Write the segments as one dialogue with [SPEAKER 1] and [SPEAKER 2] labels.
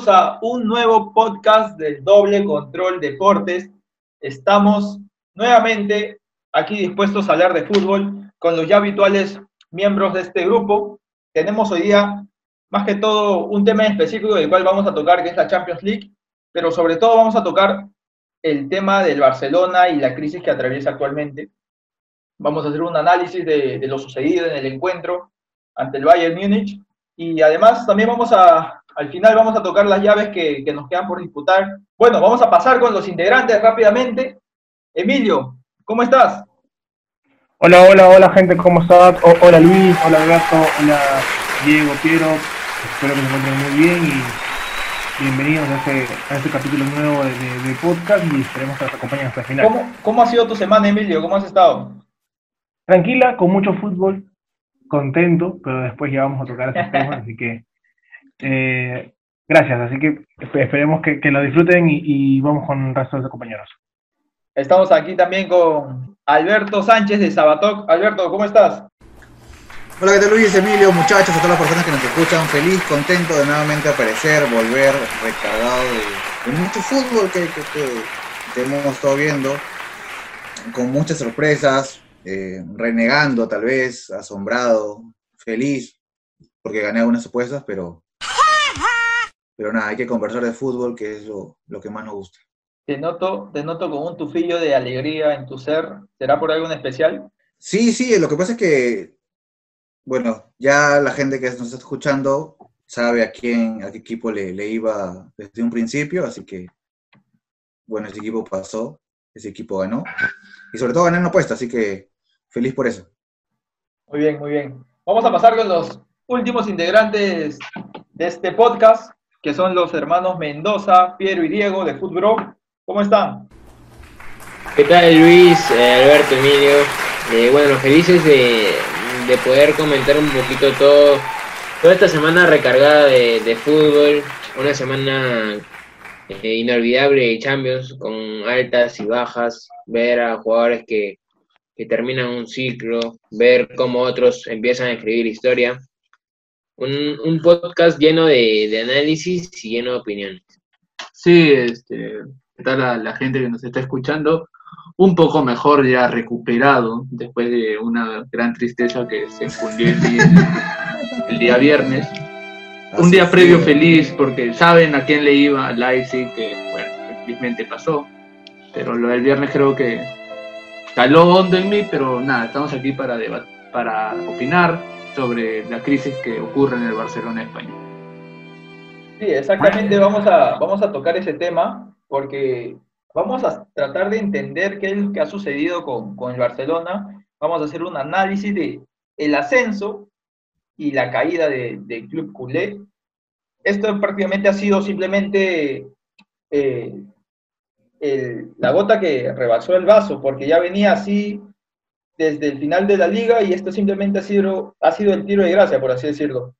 [SPEAKER 1] Bienvenidos a un nuevo podcast del Doble Control Deportes. Estamos nuevamente aquí dispuestos a hablar de fútbol con los ya habituales miembros de este grupo. Tenemos hoy día, más que todo, un tema específico del cual vamos a tocar, que es la Champions League, pero sobre todo vamos a tocar el tema del Barcelona y la crisis que atraviesa actualmente. Vamos a hacer un análisis de, de lo sucedido en el encuentro ante el Bayern Múnich y además también vamos a, al final vamos a tocar las llaves que, que nos quedan por disputar. Bueno, vamos a pasar con los integrantes rápidamente. Emilio, ¿cómo estás?
[SPEAKER 2] Hola, hola, hola gente, ¿cómo estás? hola Luis, hola Alberto, hola Diego, Piero. Espero que se encuentren muy bien y bienvenidos a este, a este capítulo nuevo de, de, podcast y esperemos que nos acompañen hasta el final.
[SPEAKER 1] ¿Cómo, ¿Cómo ha sido tu semana, Emilio? ¿Cómo has estado?
[SPEAKER 2] Tranquila, con mucho fútbol, contento, pero después ya vamos a tocar esos temas, así que eh, gracias, así que esperemos que, que lo disfruten y, y, vamos con el resto de los compañeros.
[SPEAKER 1] Estamos aquí también con Alberto Sánchez de Sabatoc. Alberto, ¿cómo estás?
[SPEAKER 3] Hola, ¿qué tal Luis, Emilio, muchachos, a todas las personas que nos escuchan, feliz, contento de nuevamente aparecer, volver recargado de, de mucho fútbol que, que, que, que hemos estado viendo, con muchas sorpresas, eh, renegando tal vez, asombrado, feliz, porque gané algunas apuestas, pero, pero nada, hay que conversar de fútbol, que es lo, lo que más nos gusta.
[SPEAKER 1] Te noto, te noto con un tufillo de alegría en tu ser, ¿será por algo en especial?
[SPEAKER 3] Sí, sí, lo que pasa es que, bueno, ya la gente que nos está escuchando sabe a quién, a qué equipo le, le iba desde un principio, así que, bueno, ese equipo pasó, ese equipo ganó, y sobre todo gané en apuesta, así que feliz por eso.
[SPEAKER 1] Muy bien, muy bien. Vamos a pasar con los últimos integrantes de este podcast, que son los hermanos Mendoza, Piero y Diego de Footbro. ¿Cómo están?
[SPEAKER 4] ¿Qué tal Luis, eh, Alberto, Emilio? Eh, bueno, felices de, de, poder comentar un poquito todo, toda esta semana recargada de, de fútbol, una semana eh, inolvidable de Champions, con altas y bajas, ver a jugadores que, que terminan un ciclo, ver cómo otros empiezan a escribir historia. Un, un podcast lleno de, de, análisis y lleno de opiniones.
[SPEAKER 5] Sí, este, ¿qué tal la, la, gente que nos está escuchando? Un poco mejor ya recuperado después de una gran tristeza que se fundió el día, el día viernes. Así un día previo feliz porque saben a quién le iba a Leipzig, que bueno, felizmente pasó. Pero lo del viernes creo que caló hondo en mí, pero nada, estamos aquí para, para opinar sobre la crisis que ocurre en el Barcelona España.
[SPEAKER 1] Sí, exactamente, vamos a, vamos a tocar ese tema porque vamos a tratar de entender qué es lo que ha sucedido con, con el Barcelona. Vamos a hacer un análisis de el ascenso y la caída del de club culé. Esto prácticamente ha sido simplemente eh, el, la gota que rebasó el vaso, porque ya venía así desde el final de la liga y esto simplemente ha sido, ha sido el tiro de gracia, por así decirlo.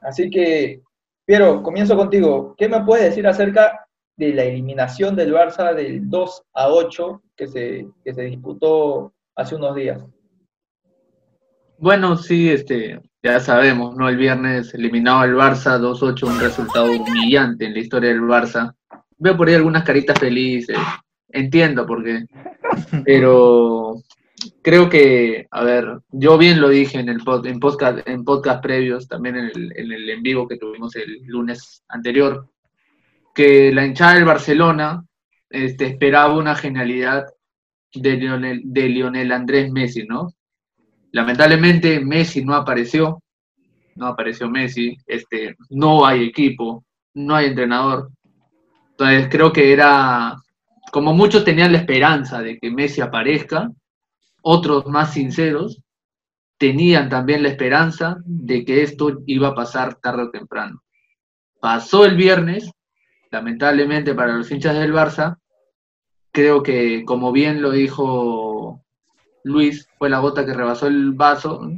[SPEAKER 1] Así que, Piero, comienzo contigo. ¿Qué me puedes decir acerca de la eliminación del Barça del 2 a 8 que se, que se disputó hace unos días?
[SPEAKER 5] Bueno, sí, este, ya sabemos, ¿no? El viernes eliminado el Barça 2-8, un resultado humillante en la historia del Barça veo por ahí algunas caritas felices, entiendo por qué, pero creo que, a ver, yo bien lo dije en el podcast, en podcast previos, también en el, en el en vivo que tuvimos el lunes anterior, que la hinchada del Barcelona este, esperaba una genialidad de Lionel, de Lionel Andrés Messi, ¿no? Lamentablemente Messi no apareció, no apareció Messi, este, no hay equipo, no hay entrenador, entonces creo que era, como muchos tenían la esperanza de que Messi aparezca, otros más sinceros tenían también la esperanza de que esto iba a pasar tarde o temprano. Pasó el viernes, lamentablemente para los hinchas del Barça, creo que como bien lo dijo Luis, fue la gota que rebasó el vaso,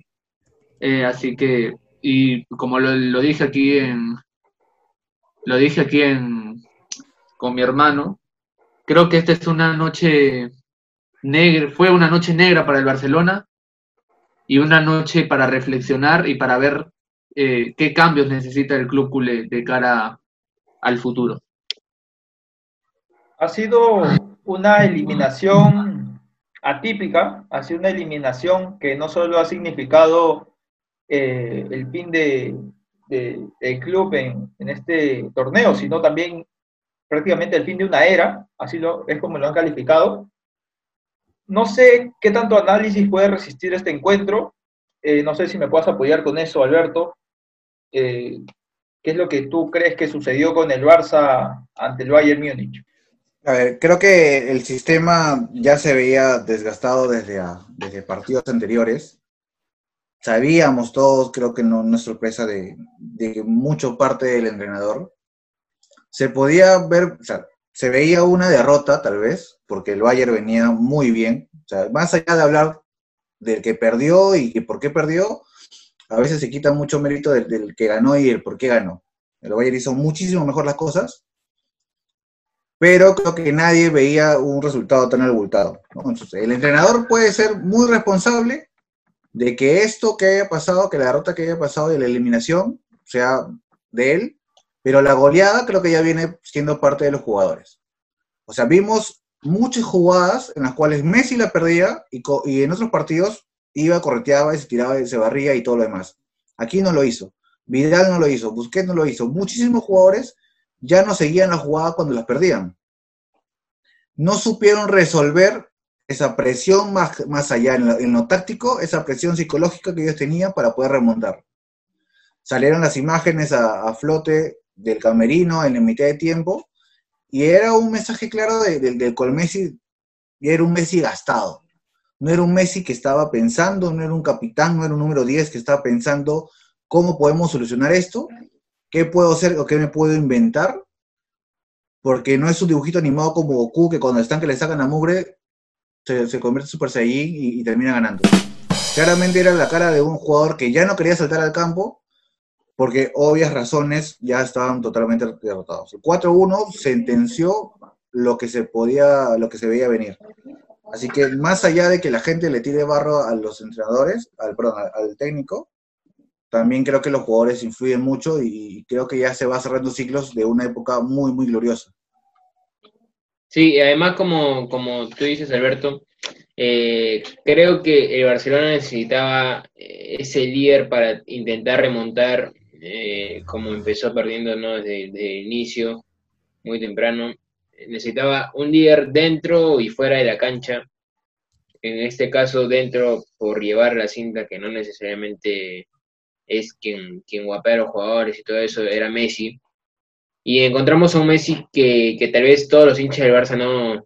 [SPEAKER 5] eh, así que, y como lo, lo dije aquí en, lo dije aquí en, con mi hermano. Creo que esta es una noche fue una noche negra para el Barcelona y una noche para reflexionar y para ver eh, qué cambios necesita el club culé de cara al futuro.
[SPEAKER 1] Ha sido una eliminación atípica, ha sido una eliminación que no solo ha significado eh, el fin de, del club en, en, este torneo, sino también prácticamente el fin de una era, así lo, es como lo han calificado. No sé qué tanto análisis puede resistir este encuentro, eh, no sé si me puedas apoyar con eso, Alberto. Eh, ¿Qué es lo que tú crees que sucedió con el Barça ante el Bayern Múnich?
[SPEAKER 3] A ver, creo que el sistema ya se veía desgastado desde, desde partidos anteriores. Sabíamos todos, creo que no, no es sorpresa de, de mucho parte del entrenador. Se podía ver, se veía una derrota tal vez, porque el Bayern venía muy bien. O sea, más allá de hablar del que perdió y por qué perdió, a veces se quita mucho mérito del, que ganó y el por qué ganó. El Bayern hizo muchísimo mejor las cosas, pero creo que nadie veía un resultado tan abultado. el entrenador puede ser muy responsable de que esto que haya pasado, que la derrota que haya pasado de la eliminación sea de él, pero la goleada creo que ya viene siendo parte de los jugadores. O sea, vimos muchas jugadas en las cuales Messi la perdía y, y en otros partidos iba, correteaba, se tiraba, se barría y todo lo demás. Aquí no lo hizo. Vidal no lo hizo, Busquets no lo hizo. Muchísimos jugadores ya no seguían la jugada cuando las perdían. No supieron resolver esa presión más, más allá en lo, táctico, esa presión psicológica que ellos tenían para poder remontar. Salieron las imágenes a flote del camerino en la mitad de tiempo y era un mensaje claro del de, Messi, y era un Messi gastado. No era un Messi que estaba pensando, no era un capitán, no era un número 10 que estaba pensando cómo podemos solucionar esto, qué puedo hacer o qué me puedo inventar, porque no es un dibujito animado como Goku que cuando están que le sacan la mugre se, se convierte en Super Saiyan y, y termina ganando. Claramente era la cara de un jugador que ya no quería saltar al campo porque obvias razones ya estaban totalmente derrotados. El 4-1 sentenció lo que se podía, lo que se veía venir. Así que más allá de que la gente le tire barro a los entrenadores, al, perdón, al técnico, también creo que los jugadores influyen mucho y creo que ya se va cerrando ciclos de una época muy, muy gloriosa.
[SPEAKER 4] Sí, y además como, como tú dices, Alberto, eh, creo que el Barcelona necesitaba eh, ese líder para intentar remontar eh, como empezó perdiendo desde, el inicio, muy temprano. Necesitaba un líder dentro y fuera de la cancha. En este caso, dentro por llevar la cinta, que no necesariamente es quien, quien guapea los jugadores y todo eso, era Messi. Y encontramos a un Messi que, que tal vez todos los hinchas del Barça no,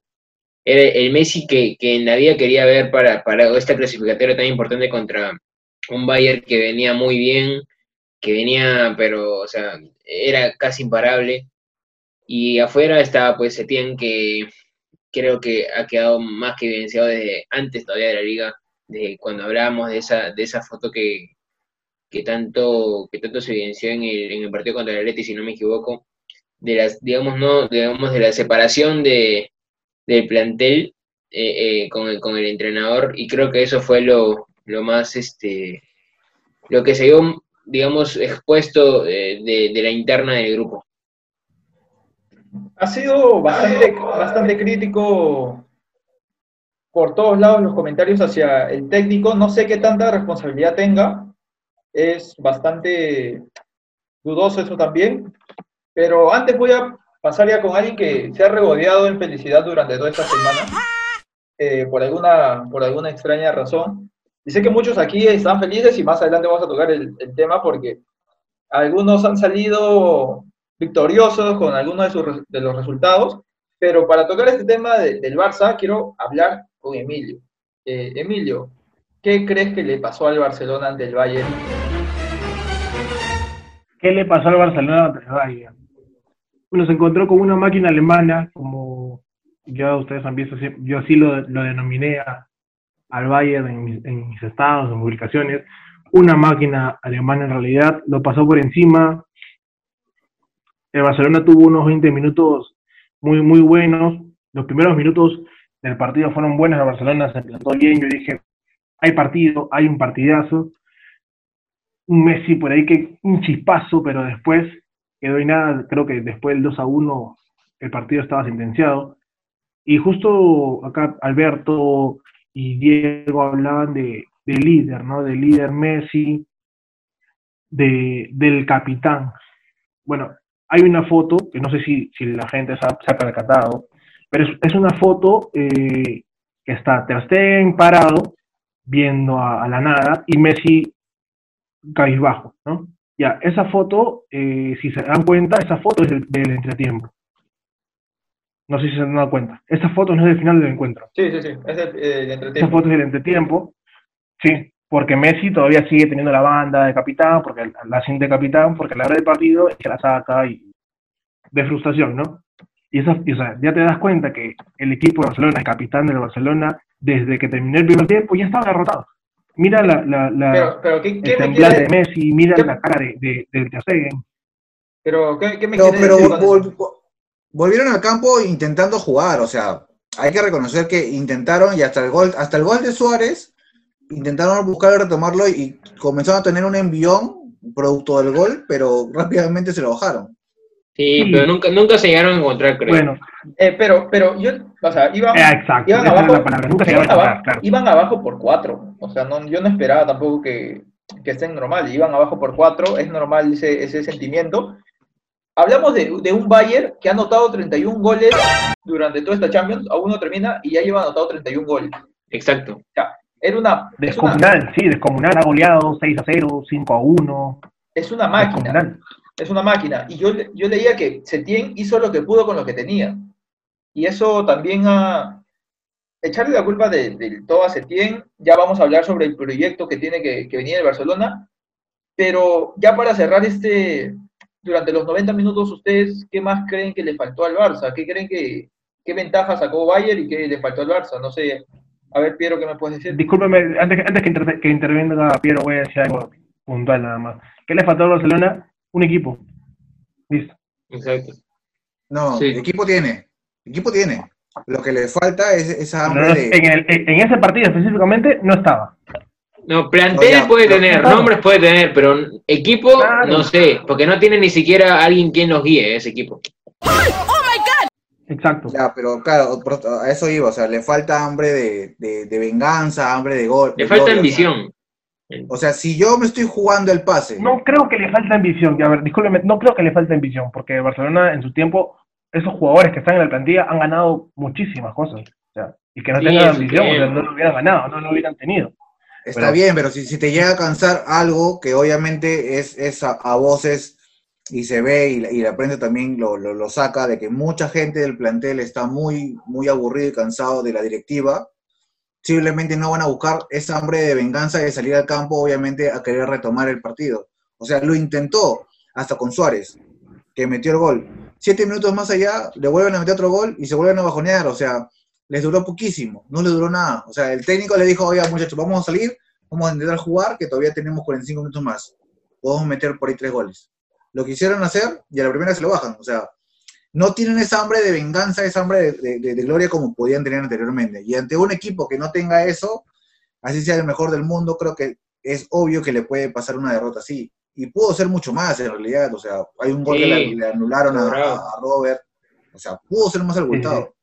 [SPEAKER 4] era el Messi que, que, en la vida quería ver para, para esta clasificatoria tan importante contra un Bayern que venía muy bien, que venía, pero, o sea, era casi imparable. Y afuera estaba pues Setién, que creo que ha quedado más que evidenciado desde antes todavía de la liga, de cuando hablábamos de esa, de esa foto que, que tanto, que tanto se evidenció en el, en el partido contra el Atleti, si no me equivoco, de las, digamos, no, digamos, de la separación de, del plantel eh, eh, con, el, con el entrenador, y creo que eso fue lo, lo más, este, lo que se dio digamos, expuesto eh, de, la interna del grupo?
[SPEAKER 1] Ha sido bastante, bastante crítico por todos lados los comentarios hacia el técnico. No sé qué tanta responsabilidad tenga. Es bastante dudoso eso también. Pero antes voy a pasar ya con alguien que se ha regodeado en felicidad durante toda esta semana. Eh, por, alguna, por alguna extraña razón. Dice que muchos aquí están felices y más adelante vamos a tocar el, tema porque algunos han salido victoriosos con algunos de, los resultados, pero para tocar este tema del Barça quiero hablar con Emilio. Eh, Emilio, ¿qué crees que le pasó al Barcelona ante el Bayern?
[SPEAKER 2] ¿Qué le pasó al Barcelona ante el Bayern? Se encontró con una máquina alemana, como ya ustedes han visto, yo así lo, lo denominé a, al Bayern en mis, estados, en publicaciones. Una máquina alemana en realidad lo pasó por encima. El Barcelona tuvo unos 20 minutos muy, muy buenos. Los primeros minutos del partido fueron buenos. El Barcelona se plantó bien. Yo dije, hay partido, hay un partidazo. un Messi por ahí que un chispazo, pero después quedó y nada, creo que después del 2 a 1 el partido estaba sentenciado. Y justo acá Alberto y Diego hablaban de, de líder, ¿no? Del líder Messi, de, del capitán. Bueno, hay una foto, que no sé si, si la gente se ha, se ha percatado, pero es, una foto eh, que está Ter Stegen parado, viendo a, a la nada, y Messi cabizbajo, ¿no? Ya, esa foto, eh, si se dan cuenta, esa foto es del, del entretiempo. No sé si se han dado cuenta. Esa foto no es del final del encuentro.
[SPEAKER 1] Sí, sí, sí, es el, el
[SPEAKER 2] Esa
[SPEAKER 1] entretiempo.
[SPEAKER 2] foto es del entretiempo. Sí, porque Messi todavía sigue teniendo la banda de capitán, porque la siente capitán, porque a la hora del partido es que la saca y de frustración, ¿no? Y, eso, y, o sea, ya te das cuenta que el equipo de Barcelona, el capitán del Barcelona, desde que terminó el primer tiempo ya estaba derrotado. Mira la, la, la-
[SPEAKER 1] Pero, pero ¿qué, qué
[SPEAKER 2] el
[SPEAKER 1] me
[SPEAKER 2] semblante de Messi, mira
[SPEAKER 1] qué-
[SPEAKER 2] la cara de, de, de Ter Stegen.
[SPEAKER 1] pero, ¿qué, qué me
[SPEAKER 3] pero
[SPEAKER 1] decir eso?
[SPEAKER 3] Vol- vol- volvieron al campo intentando jugar, o sea, hay que reconocer que intentaron y hasta el gol, hasta el gol de Suárez, intentaron buscar retomarlo y comenzaron a tener un envión producto del gol, pero rápidamente se lo bajaron.
[SPEAKER 4] Sí,
[SPEAKER 2] Sí.
[SPEAKER 4] pero nunca, nunca se llegaron a encontrar, creo.
[SPEAKER 2] Bueno,
[SPEAKER 1] Eh, pero, pero yo, o sea, iban,
[SPEAKER 2] eh, exacto,
[SPEAKER 1] iban abajo.
[SPEAKER 2] Nunca se
[SPEAKER 1] iban,
[SPEAKER 2] a
[SPEAKER 1] abajo,
[SPEAKER 2] claro.
[SPEAKER 1] iban abajo por cuatro. O sea, no, yo no esperaba tampoco que, que estén normal. Iban abajo por cuatro, es normal ese, ese sentimiento. Hablamos de, de un Bayern que ha anotado 31 goles durante toda esta Champions, aún no termina y ya lleva anotado 31 goles.
[SPEAKER 4] Exacto.
[SPEAKER 1] Era una, es una,
[SPEAKER 2] Descomunal, sí, descomunal, ha goleado 6 a 0, 5 a 1.
[SPEAKER 1] es una máquina.
[SPEAKER 2] Descomunal.
[SPEAKER 1] es una máquina. Y yo, yo leía que Setién hizo lo que pudo con lo que tenía. Y eso también a echarle la culpa de, de todo a Setién. Ya vamos a hablar sobre el proyecto que tiene que, que venir el Barcelona. Pero ya para cerrar este, durante los 90 minutos, ¿ustedes qué más creen que le faltó al Barça? ¿Qué creen que, qué ventaja sacó Bayern y qué le faltó al Barça? No sé. A ver, Piero, ¿qué me puedes decir?
[SPEAKER 2] Discúlpeme, antes, que- antes que, inter- que intervenga Piero, voy a decir algo puntual nada más. ¿Qué le faltó a Barcelona? Un equipo. Listo.
[SPEAKER 4] Exacto.
[SPEAKER 3] No,
[SPEAKER 5] Sí.
[SPEAKER 3] el equipo tiene, el equipo tiene. Lo que le falta es esa
[SPEAKER 2] No,
[SPEAKER 3] hambre de...
[SPEAKER 2] en, el- en ese partido específicamente no estaba.
[SPEAKER 4] No, plantel
[SPEAKER 3] No,
[SPEAKER 4] puede tener, nombres puede tener, pero equipo,
[SPEAKER 2] Claro.
[SPEAKER 4] no sé, porque no tiene ni siquiera alguien quien los guíe ese equipo.
[SPEAKER 2] Exacto.
[SPEAKER 3] Ya, pero claro, a eso iba, o sea, le falta hambre de, de- de venganza, hambre de gol.
[SPEAKER 4] Le
[SPEAKER 3] de
[SPEAKER 4] falta ambición.
[SPEAKER 3] O sea, si yo me estoy jugando el pase,
[SPEAKER 2] No creo que le falta ambición. A ver, discúlpeme, no creo que le falta ambición, porque Barcelona en su tiempo, esos jugadores que están en la plantilla han ganado muchísimas cosas. O sea, y que no
[SPEAKER 4] Sí,
[SPEAKER 2] tengan ambición, o sea, no lo hubieran ganado, no lo hubieran tenido.
[SPEAKER 3] Está
[SPEAKER 2] pero-
[SPEAKER 3] bien, pero si, si te llega a cansar algo que obviamente es, es a, a voces y se ve y la, y la prensa también lo, lo, lo saca de que mucha gente del plantel está muy, muy aburrido y cansado de la directiva, simplemente no van a buscar esa hambre de venganza de salir al campo, obviamente, a querer retomar el partido. O sea, lo intentó hasta con Suárez, que metió el gol. Siete minutos más allá, le vuelven a meter otro gol y se vuelven a bajonear. O sea, les duró poquísimo, no les duró nada. O sea, el técnico le dijo, oiga, muchachos, vamos a salir, vamos a intentar jugar, que todavía tenemos 45 minutos más. Podemos meter por ahí tres goles. Lo quisieron hacer y a la primera se lo bajan. O sea, no tienen esa hambre de venganza, esa hambre de, de- de gloria como podían tener anteriormente. Y ante un equipo que no tenga eso, así sea el mejor del mundo, creo que es obvio que le puede pasar una derrota así. Y pudo ser mucho más en realidad. O sea, hay un gol que le, anularon a Robert. O sea, pudo ser más abultado.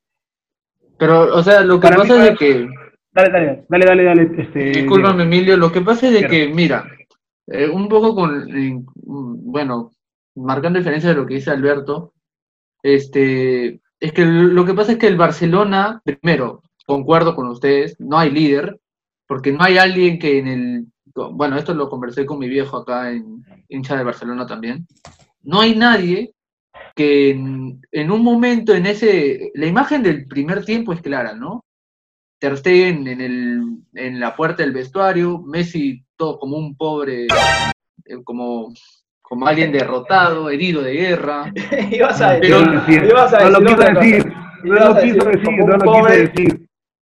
[SPEAKER 5] Pero, o sea, lo que
[SPEAKER 2] Para mí
[SPEAKER 5] pasa es de que,
[SPEAKER 2] Dale, dale, dale, dale, dale. Este,
[SPEAKER 5] discúlpame. Emilio, lo que pasa es de
[SPEAKER 2] Claro.
[SPEAKER 5] que, mira, eh, un poco con, eh, bueno, marcando diferencia de lo que dice Alberto, este, es que lo que pasa es que el Barcelona, primero, concuerdo con ustedes, no hay líder, porque no hay alguien que en el, bueno, esto lo conversé con mi viejo acá en hincha de Barcelona también, no hay nadie que en, en un momento, en ese, la imagen del primer tiempo es clara, ¿no? Ter Stegen en, el, en la puerta del vestuario, Messi todo como un pobre, eh, como, como alguien derrotado, herido de guerra.
[SPEAKER 1] ibas a
[SPEAKER 5] Pero-
[SPEAKER 1] decir, ibas a
[SPEAKER 2] no lo
[SPEAKER 1] decir
[SPEAKER 2] quiso decir, no lo quiso
[SPEAKER 1] decir
[SPEAKER 2] decir, no lo quiso decir.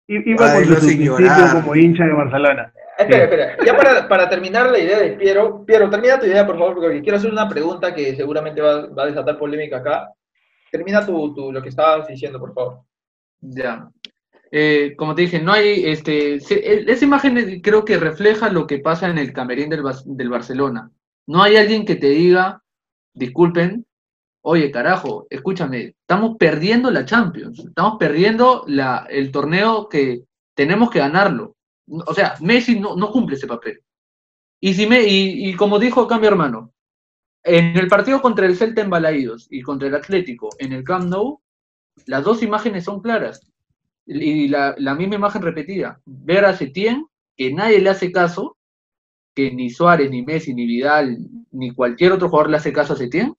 [SPEAKER 2] Iba con su como hincha de Barcelona.
[SPEAKER 1] Espera, espera. Ya para, para terminar la idea de Piero, Piero, termina tu idea, por favor, porque quiero hacer una pregunta que seguramente va, va a desatar polémica acá. Termina tu, tu- lo que estabas diciendo, por favor.
[SPEAKER 5] Ya. eh, como te dije, no hay, este, esa imagen creo que refleja lo que pasa en el camerín del, del Barcelona. No hay alguien que te diga, disculpen, oye, carajo, escúchame, estamos perdiendo la Champions, estamos perdiendo la, el torneo que tenemos que ganarlo. O sea, Messi no, no cumple ese papel. Y, si me, y, como dijo acá mi hermano, en el partido contra el Celta en Balaídos y contra el Atlético en el Camp Nou, las dos imágenes son claras. Y la, la misma imagen repetida. Ver a Setién, que nadie le hace caso, que ni Suárez, ni Messi, ni Vidal, ni cualquier otro jugador le hace caso a Setién.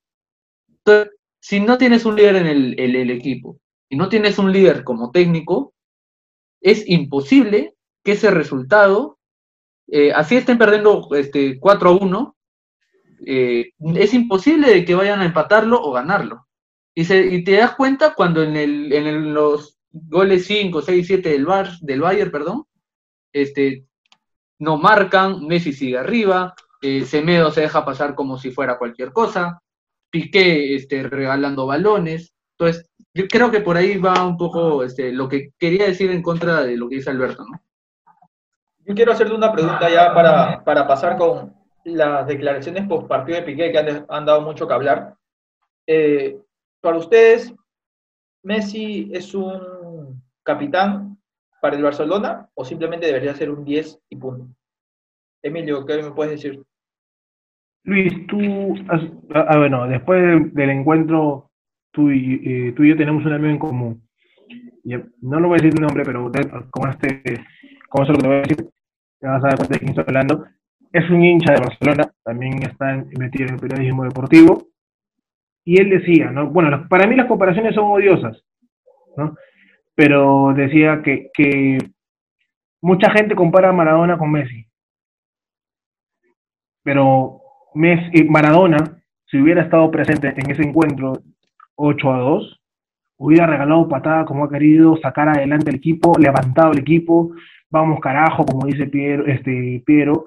[SPEAKER 5] Entonces, si no tienes un líder en el, el equipo y no tienes un líder como técnico, es imposible que ese resultado eh, así estén perdiendo este, 4 a 1, eh, es imposible de que vayan a empatarlo o ganarlo. Y, se, te das cuenta cuando en, el, en los goles 5, 6, 7 del, Bar, del Bayern, perdón, este, no marcan, Messi sigue arriba, eh, Semedo se deja pasar como si fuera cualquier cosa, Piqué este, regalando balones. Entonces, yo creo que por ahí va un poco este, lo que quería decir en contra de lo que dice Alberto, ¿no?
[SPEAKER 1] Yo quiero hacerle una pregunta ya para, para pasar con las declaraciones post partido de Piqué que han, dado mucho que hablar. Eh, para ustedes, ¿Messi es un capitán para el Barcelona o simplemente debería ser un 10 y punto? Emilio, ¿qué me puedes decir?
[SPEAKER 2] Luis, tú, ah, bueno, después del encuentro, tú y, eh, tú y yo tenemos un amigo en común. No lo voy a decir nombre, pero como este como eso lo que te voy a decir, te vas a dar cuenta de quién estoy hablando, es un hincha de Barcelona, también está metido en el periodismo deportivo, y él decía, ¿no? Bueno, para mí las comparaciones son odiosas, ¿no? Pero decía que, mucha gente compara a Maradona con Messi, pero Messi, Maradona, si hubiera estado presente en ese encuentro 8 a 2, hubiera regalado patada como ha querido, sacar adelante el equipo, levantado el equipo, vamos carajo, como dice Piero, este, Piero.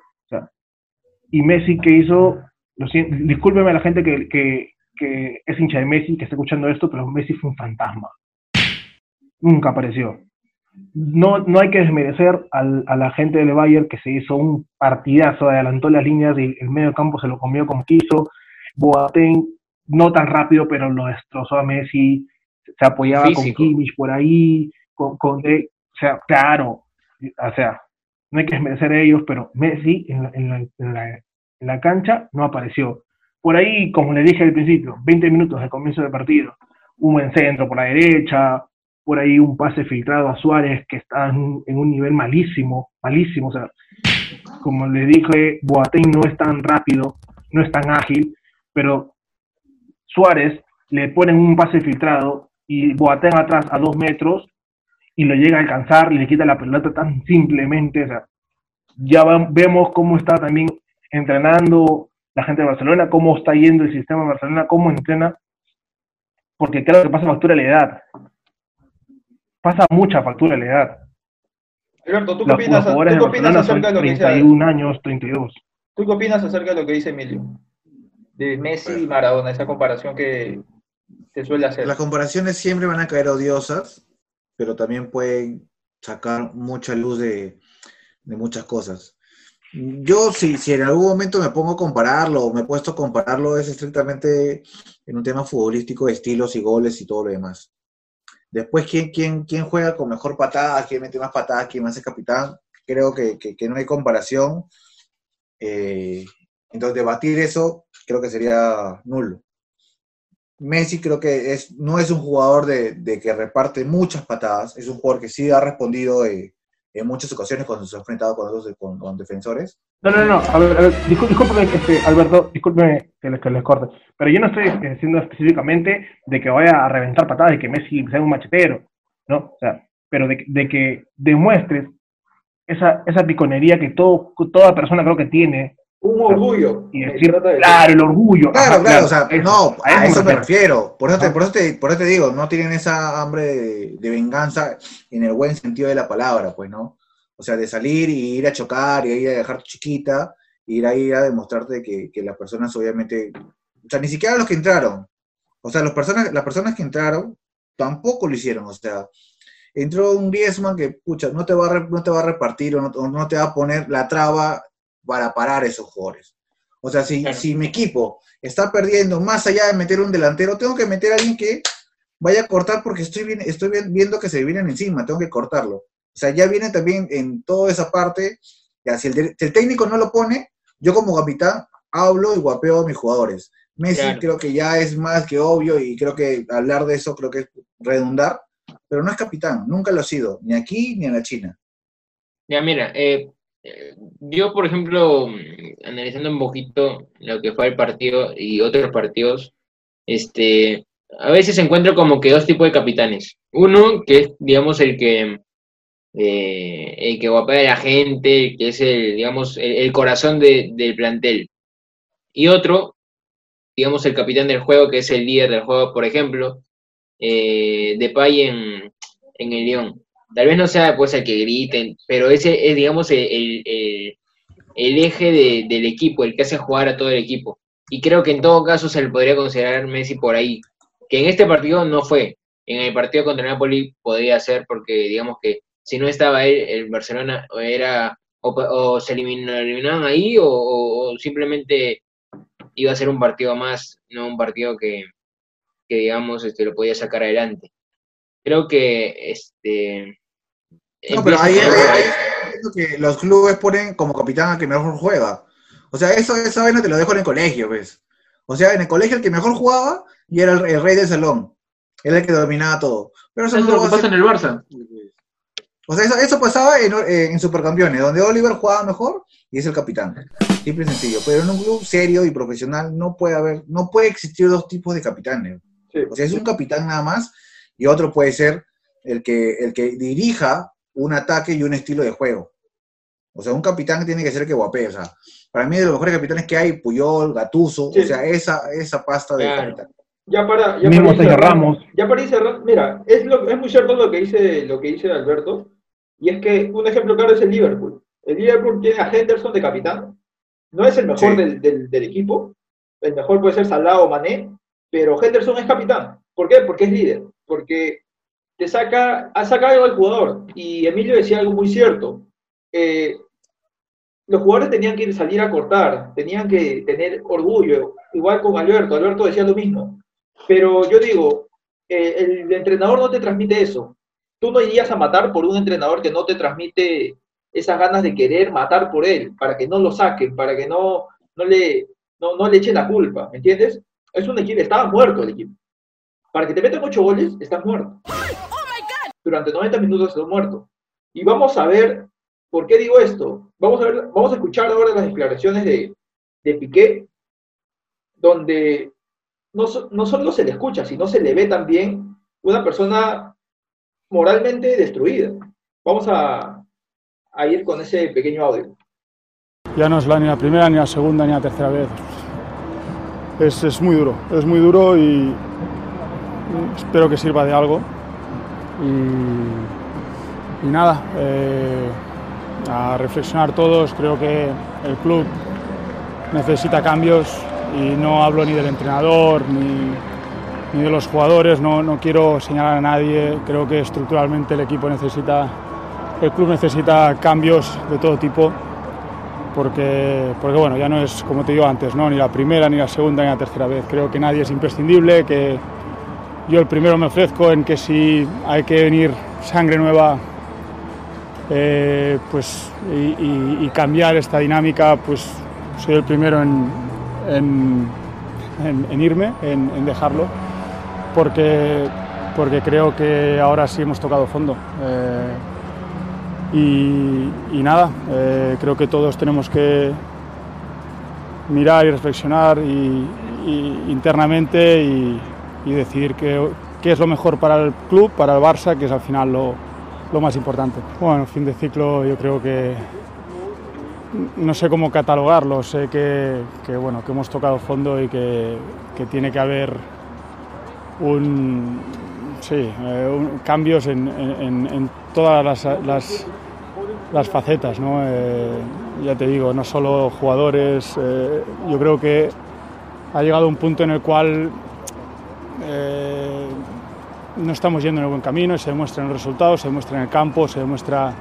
[SPEAKER 2] y Messi que hizo, lo siento, discúlpeme a la gente que, que, que, es hincha de Messi, que está escuchando esto, pero Messi fue un fantasma. Nunca apareció. No, no hay que desmerecer al, a la gente del Bayern que se hizo un partidazo, adelantó las líneas y el medio campo se lo comió como quiso. Boateng, no tan rápido, pero lo destrozó a Messi. Se apoyaba con Kimmich por ahí, con, con o sea, claro, o sea, no hay que desmerecer a ellos, pero Messi en la, cancha no apareció. Por ahí, como le dije al principio, 20 minutos de comienzo del partido, un buen centro por la derecha, por ahí un pase filtrado a Suárez que está en, un nivel malísimo, malísimo. O sea, como le dije, Boateng no es tan rápido, no es tan ágil, pero Suárez le ponen un pase filtrado y Boateng atrás a dos metros y lo llega a alcanzar y le quita la pelota tan simplemente. O sea, ya vemos cómo está también entrenando la gente de Barcelona, cómo está yendo el sistema de Barcelona, cómo entrena, porque creo que pasa factura la edad. Pasa mucha factura la edad.
[SPEAKER 1] Alberto, ¿tú qué opinas, ¿tú qué opinas acerca de lo que dice
[SPEAKER 2] 31 años, 32.
[SPEAKER 1] ¿Tú qué opinas acerca de lo que dice Emilio? De Messi y Maradona, esa comparación que se suele hacer.
[SPEAKER 3] Las comparaciones siempre van a caer odiosas, pero también pueden sacar mucha luz de, muchas cosas. Yo, si, si en algún momento me pongo a compararlo, me he puesto a compararlo, es estrictamente en un tema futbolístico estilos y goles y todo lo demás. Después, ¿quién, quién, quién juega con mejor patada? ¿Quién mete más patadas? ¿Quién más es capitán? Creo que, no hay comparación. Eh, entonces, debatir eso creo que sería nulo. Messi creo que es, no es un jugador de, que reparte muchas patadas, es un jugador que sí ha respondido eh, en muchas ocasiones cuando se ha enfrentado con, los, con, defensores.
[SPEAKER 2] No, no, no, a ver, discúlpeme, este, Alberto, discúlpeme que les, que corte, pero yo no estoy diciendo específicamente de que vaya a reventar patadas y que Messi sea un machetero, ¿no? O sea, pero de, de que demuestres esa, esa piconería que todo, toda persona creo que tiene
[SPEAKER 1] un orgullo.
[SPEAKER 2] claro, el orgullo.
[SPEAKER 3] Claro, claro, o sea, no, a eso, me refiero. Por eso, te, por, eso te, por eso te digo, no tienen esa hambre de, venganza en el buen sentido de la palabra, pues, ¿no? O sea, de salir y ir a chocar y ir a dejar chiquita, y ir ahí a demostrarte que, que las personas obviamente, o sea, ni siquiera los que entraron, o sea, las personas, las personas que entraron tampoco lo hicieron, o sea, entró un Griezmann que, pucha, no te va a, no te va a repartir o no, no, te va a poner la traba para parar esos jugadores. O sea, si, si mi equipo está perdiendo, más allá de meter un delantero, tengo que meter a alguien que vaya a cortar porque estoy, bien, estoy viendo que se vienen encima, tengo que cortarlo. O sea, ya viene también en toda esa parte, ya, si, el, el técnico no lo pone, yo como capitán hablo y guapeo a mis jugadores. Messi creo que ya es más que obvio y creo que hablar de eso creo que es redundar, pero no es capitán, nunca lo ha sido, ni aquí ni en la China.
[SPEAKER 4] Ya, mira, eh, yo, por ejemplo, analizando un poquito lo que fue el partido y otros partidos, este, a veces encuentro como que dos tipos de capitanes. Uno, que es, digamos, el que, eh, el que guapea a la gente, que es el, digamos, el, corazón del plantel. Y otro, digamos, el capitán del juego, que es el líder del juego, por ejemplo, eh, de Pay en, en el León. Tal vez no sea pues el que griten, pero ese es, digamos, el, eje del equipo, el que hace jugar a todo el equipo. Y creo que en todo caso se le podría considerar Messi por ahí, que en este partido no fue. En el partido contra Napoli podría ser porque digamos que si no estaba él, el Barcelona era o, se eliminaban ahí o, simplemente iba a ser un partido más, no un partido que, digamos este, lo podía sacar adelante. Creo que este
[SPEAKER 3] no, pero ahí es que los clubes ponen como capitán al que mejor juega. O sea, eso, esa vaina te lo dejo en el colegio, ¿ves? O sea, en el colegio el que mejor jugaba y era el, rey del salón. Era el que dominaba todo. Pero eso,
[SPEAKER 5] no lo que pasa en el Barça.
[SPEAKER 3] O sea, eso, pasaba en, en, Supercampeones, donde Oliver jugaba mejor y es el capitán. Simple y sencillo. Pero en un club serio y profesional no puede haber, no puede existir dos tipos de capitanes. O sea, es un capitán nada más y otro puede ser el que, el que dirija un ataque y un estilo de juego. O sea, un capitán tiene que ser que guapee. O sea, para mí de los mejores capitanes que hay, Puyol, Gatuso, o sea, esa, esa pasta de capitán.
[SPEAKER 1] Ya para, ya
[SPEAKER 2] Mismo para Ramos.
[SPEAKER 1] Ya para ir mira, es, lo, es muy cierto lo que, dice, lo que dice Alberto, y es que un ejemplo claro es el Liverpool. El Liverpool tiene a Henderson de capitán, no es el mejor del, del, equipo, el mejor puede ser Salah o Mané, pero Henderson es capitán. ¿Por qué? Porque es líder, porque te saca, ha sacado al jugador. Y Emilio decía algo muy cierto. Eh, los jugadores tenían que salir a cortar, tenían que tener orgullo, igual con Alberto, Alberto decía lo mismo. Pero yo digo, eh, el entrenador no te transmite eso. Tú no irías a matar por un entrenador que no te transmite esas ganas de querer matar por él, para que no lo saquen, para que no, no, le, no, no le echen la culpa, ¿me entiendes? Es un equipo, estaba muerto el equipo. Para que te metan ocho goles, estás muerto. Durante 90 minutos estás muerto. Y vamos a ver, ¿por qué digo esto? Vamos a, ver, vamos a escuchar ahora las declaraciones de, Piqué, donde no, no solo se le escucha, sino se le ve también una persona moralmente destruida. Vamos a, a ir con ese pequeño audio.
[SPEAKER 6] Ya no es la, ni la primera, ni la segunda, ni la tercera vez. Es, es muy duro, es muy duro y, espero que sirva de algo. Y, nada, eh, a reflexionar todos, creo que el club necesita cambios y no hablo ni del entrenador ni, ni de los jugadores, no, no, quiero señalar a nadie, creo que estructuralmente el equipo necesita, el club necesita cambios de todo tipo. Porque, porque bueno, ya no es como te digo antes, ¿no? ni la primera, ni la segunda, ni la tercera vez. Creo que nadie es imprescindible, que, yo el primero me ofrezco en que si hay que venir sangre nueva eh, pues, y, cambiar esta dinámica, pues soy el primero en, en, irme, en, dejarlo, porque, porque creo que ahora sí hemos tocado fondo. Eh, y, nada, eh, creo que todos tenemos que mirar y reflexionar internamente y, y decidir qué, qué, es lo mejor para el club, para el Barça, que es al final lo, lo más importante. Bueno, fin de ciclo yo creo que no sé cómo catalogarlo, sé que, bueno, que hemos tocado fondo y que, que tiene que haber un, sí, eh, cambios en, en, todas las, las, las facetas. ¿no? Eh, ya te digo, no solo jugadores, eh, yo creo que ha llegado un punto en el cual eh, no estamos yendo en el buen camino, se demuestra en los resultados, se demuestra en el campo, se demuestra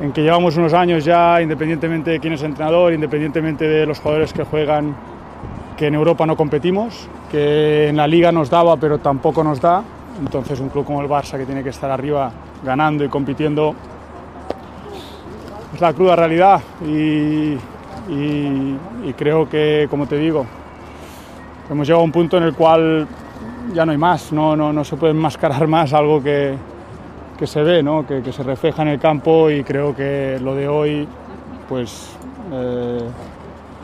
[SPEAKER 6] en que llevamos unos años ya, independientemente de quién es entrenador, independientemente de los jugadores que juegan, que en Europa no competimos, que en la liga nos daba pero tampoco nos da. Entonces un club como el Barça que tiene que estar arriba ganando y compitiendo es la cruda realidad y, y, y creo que, como te digo, hemos llegado a un punto en el cual ya no hay más, no, no, no se puede enmascarar más algo que, que se ve, ¿no? que, que, se refleja en el campo y creo que lo de hoy pues, eh,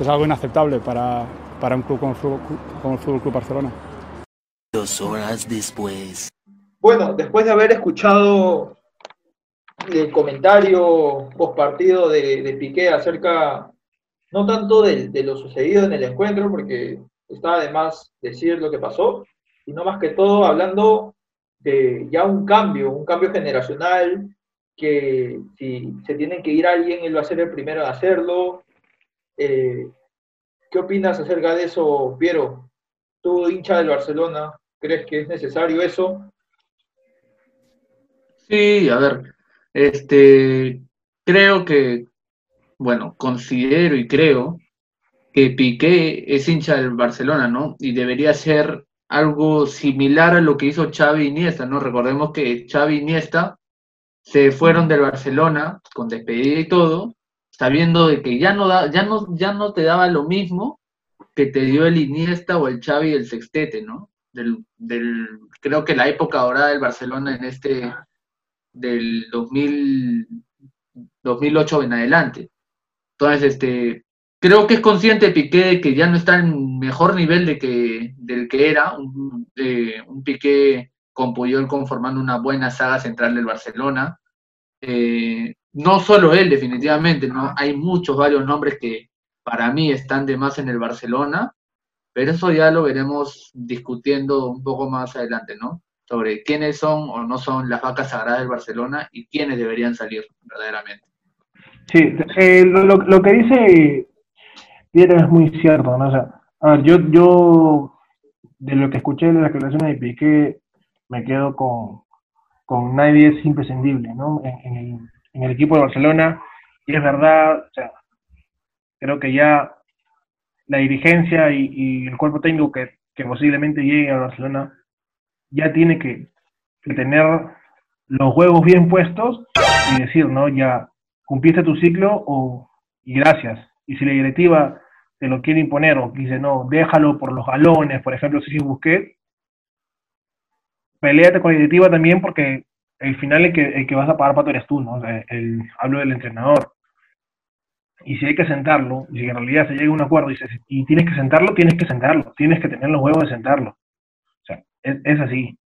[SPEAKER 6] es algo inaceptable para, para un club como el, Fútbol, como el Fútbol Club Barcelona.
[SPEAKER 7] Dos horas después.
[SPEAKER 1] Bueno, después de haber escuchado el comentario post partido de, de Piqué acerca no tanto de, de, lo sucedido en el encuentro, porque está además decir lo que pasó, sino más que todo hablando de ya un cambio, un cambio generacional, que si se tienen que ir alguien, él va a ser el primero en hacerlo. Eh, ¿Qué opinas acerca de eso, Piero? Tú, hincha del Barcelona, ¿crees que es necesario eso?
[SPEAKER 5] Sí, a ver, este, creo que, bueno, considero y creo que Piqué es hincha del Barcelona, ¿no? Y debería ser algo similar a lo que hizo Xavi Iniesta, ¿no? Recordemos que Xavi Iniesta se fueron del Barcelona con despedida y todo, sabiendo de que ya no da, ya no, ya no te daba lo mismo que te dio el Iniesta o el Xavi el Sextete, ¿no? Del, del, creo que la época ahora del Barcelona en este del 2000, 2008 en adelante. Entonces, este, creo que es consciente Piqué de que ya no está en mejor nivel de que, del que era, un, Piqué con Puyol conformando una buena saga central del Barcelona. Eh, no solo él, definitivamente, ¿no? Hay muchos, varios nombres que para mí están de más en el Barcelona, pero eso ya lo veremos discutiendo un poco más adelante, ¿no? Sobre quiénes son o no son las vacas sagradas del Barcelona y quiénes deberían salir verdaderamente.
[SPEAKER 2] Sí, eh, lo, que dice Es muy cierto, ¿no? O sea, a ver, yo, yo de lo que escuché de las declaraciones de Piqué, me quedo con, con nadie es imprescindible, ¿no? En, el, en, el, equipo de Barcelona, y es verdad, o sea, creo que ya la dirigencia y, el cuerpo técnico que, posiblemente llegue a Barcelona ya tiene que, tener los huevos bien puestos y decir, ¿no? Ya cumpliste tu ciclo o, y gracias. Y si la directiva te lo quiere imponer o dice, no, déjalo por los galones, por ejemplo, si Busquets, peleate con la directiva también porque el final el que, el que vas a pagar pato eres tú, ¿no? O sea, el, hablo del entrenador. Y si hay que sentarlo, y si en realidad se llega a un acuerdo y, se, y tienes que sentarlo, tienes que sentarlo, tienes que tener los huevos de sentarlo. O sea, es, es así.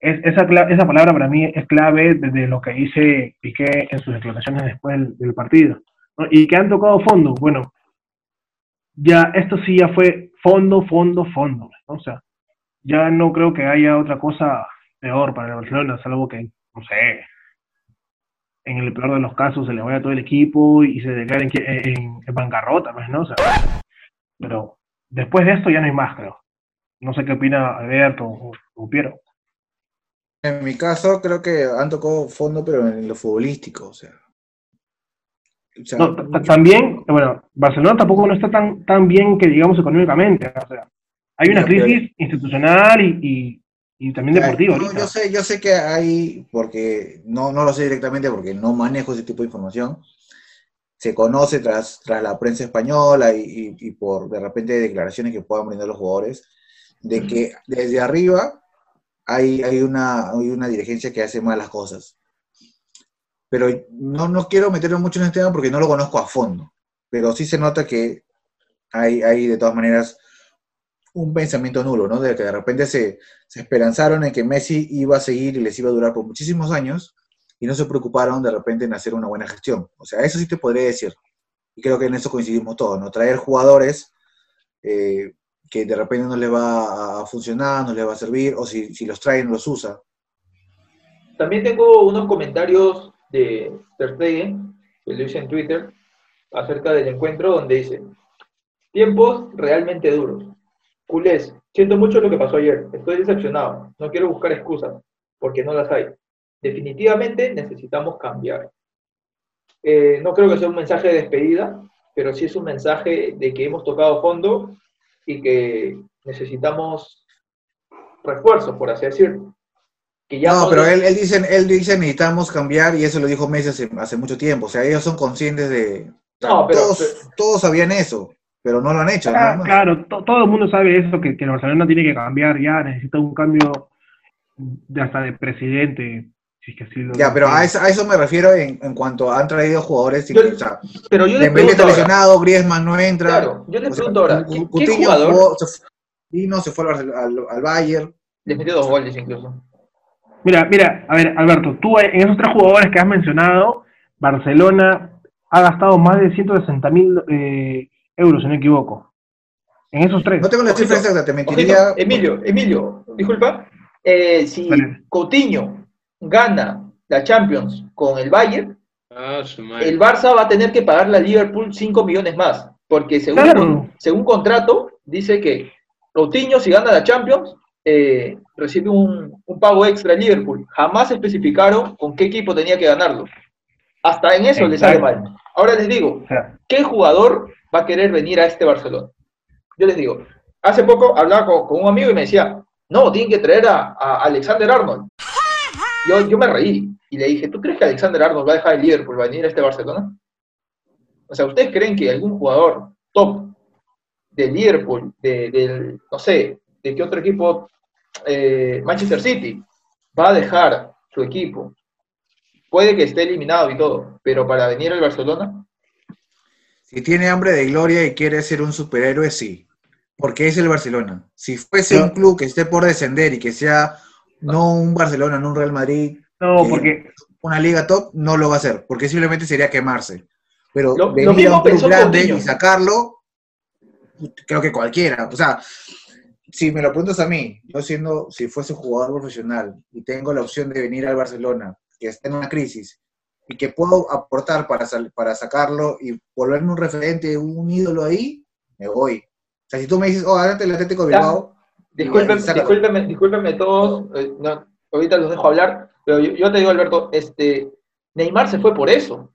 [SPEAKER 2] Es, esa, esa palabra para mí es clave desde lo que dice Piqué en sus declaraciones después del, del partido. ¿no? Y que han tocado fondo. Bueno, ya esto sí ya fue fondo, fondo, fondo. O sea, ya no creo que haya otra cosa peor para el Barcelona, salvo que, no sé, en el peor de los casos se le vaya todo el equipo y se declare en, en, en bancarrota, pues, ¿no? O sea, pero después de esto ya no hay más, creo. No sé qué opina Alberto o, o Piero.
[SPEAKER 3] En mi caso, creo que han tocado fondo, pero en lo futbolístico, o sea.
[SPEAKER 2] O sea no, también, bueno, Barcelona tampoco no está tan, tan bien que digamos económicamente, o sea, hay una crisis institucional y, y, y también deportiva.
[SPEAKER 3] No, yo, sé, yo sé que hay, porque no, no lo sé directamente porque no manejo ese tipo de información, se conoce tras, tras la prensa española y, y, y por de repente declaraciones que puedan brindar los jugadores, de que desde arriba hay, hay, una, hay una dirigencia que hace malas cosas. Pero no, no quiero meterme mucho en este tema porque no lo conozco a fondo, pero sí se nota que hay, hay de todas maneras un pensamiento nulo, ¿no? De que de repente se, se, esperanzaron en que Messi iba a seguir y les iba a durar por muchísimos años y no se preocuparon de repente en hacer una buena gestión. O sea, eso sí te podría decir. Y creo que en eso coincidimos todos, ¿no? Traer jugadores eh, que de repente no les va a funcionar, no les va a servir, o si, si los traen, los usa.
[SPEAKER 1] También tengo unos comentarios de Ter Stegen, que lo hice en Twitter, acerca del encuentro, donde dice, tiempos realmente duros Culés, siento mucho lo que pasó ayer. Estoy decepcionado. No quiero buscar excusas. porque no las hay. Definitivamente necesitamos cambiar. Eh, no creo que sea un mensaje de despedida, pero sí es un mensaje de que hemos tocado fondo y que necesitamos refuerzos, por así decirlo. Que ya
[SPEAKER 3] No, pero él, él, dice, él dice necesitamos cambiar y eso lo dijo Messi hace, hace mucho tiempo. O sea, ellos son conscientes de...
[SPEAKER 1] No, pero-
[SPEAKER 3] todos, todos sabían eso, pero no lo han hecho. nada
[SPEAKER 2] Ah,
[SPEAKER 3] más.
[SPEAKER 2] claro, to- todo el mundo sabe eso, que, que el Barcelona tiene que cambiar ya, necesita un cambio de hasta de presidente, si es que así lo
[SPEAKER 3] Ya, pero a eso, a eso me refiero en, en cuanto han traído jugadores. y
[SPEAKER 1] Yo-
[SPEAKER 3] o sea,
[SPEAKER 1] Pero yo les pregunto
[SPEAKER 3] está
[SPEAKER 1] ahora,
[SPEAKER 3] lesionado, Griezmann no entra.
[SPEAKER 1] claro, yo les
[SPEAKER 3] sea,
[SPEAKER 1] pregunto ahora, ¿qué,
[SPEAKER 3] Cu-
[SPEAKER 1] qué
[SPEAKER 3] Coutinho
[SPEAKER 1] jugador
[SPEAKER 3] jugó, se fu- vino, se fue al, al, al Bayern.
[SPEAKER 1] les metió dos goles incluso?
[SPEAKER 2] Mira, mira, a ver, Alberto, tú en esos tres jugadores que has mencionado, Barcelona ha gastado más de 160 mil eh, euros, si no me equivoco. En esos tres.
[SPEAKER 3] No tengo la cifra exacta, te
[SPEAKER 1] Ojito,
[SPEAKER 3] mentiría.
[SPEAKER 1] Emilio, Emilio, disculpa, eh, si
[SPEAKER 2] Vale.
[SPEAKER 1] Coutinho gana la Champions con el Bayern,
[SPEAKER 4] Ah,
[SPEAKER 1] el Barça va a tener que pagarle a Liverpool 5 millones más, porque según,
[SPEAKER 2] Claro.
[SPEAKER 1] según contrato dice que Coutinho si gana la Champions eh, recibe un, un pago extra a Liverpool. Jamás especificaron con qué equipo tenía que ganarlo. Hasta en eso les sale
[SPEAKER 2] Exacto.
[SPEAKER 1] mal. Ahora les digo, ¿qué jugador va a querer venir a este Barcelona? Yo les digo, hace poco hablaba con, con un amigo y me decía, no, tienen que traer a, a Alexander Arnold. Yo, yo me reí y le dije, ¿tú crees que Alexander Arnold va a dejar el Liverpool, va a venir a este Barcelona? O sea, ¿ustedes creen que algún jugador top de Liverpool, de, del, no sé, de qué otro equipo, eh, Manchester City, va a dejar su equipo? Puede que esté eliminado y todo, pero para venir al Barcelona,
[SPEAKER 3] Si tiene hambre de gloria y quiere ser un superhéroe, sí. Porque es el Barcelona. Si fuese un club que esté por descender y que sea no un Barcelona, no un Real Madrid,
[SPEAKER 2] no, porque
[SPEAKER 3] una liga top, no lo va a hacer. Porque simplemente sería quemarse. Pero
[SPEAKER 1] Lo- lo
[SPEAKER 3] venir a un club grande
[SPEAKER 1] Coutinho.
[SPEAKER 3] y sacarlo, creo que cualquiera. O sea, si me lo preguntas a mí, yo siendo, si fuese jugador profesional y tengo la opción de venir al Barcelona, que está en una crisis, y que puedo aportar para, sal- para sacarlo y volverme un referente, un ídolo ahí, me voy. O sea, si tú me dices, oh, adelante el Atlético de. Bilbao,
[SPEAKER 1] Disculpen,
[SPEAKER 3] y sácalo.
[SPEAKER 1] discúlpenme, discúlpenme todos, eh, no, ahorita los dejo hablar, pero yo, yo te digo, Alberto, este, Neymar se fue por eso,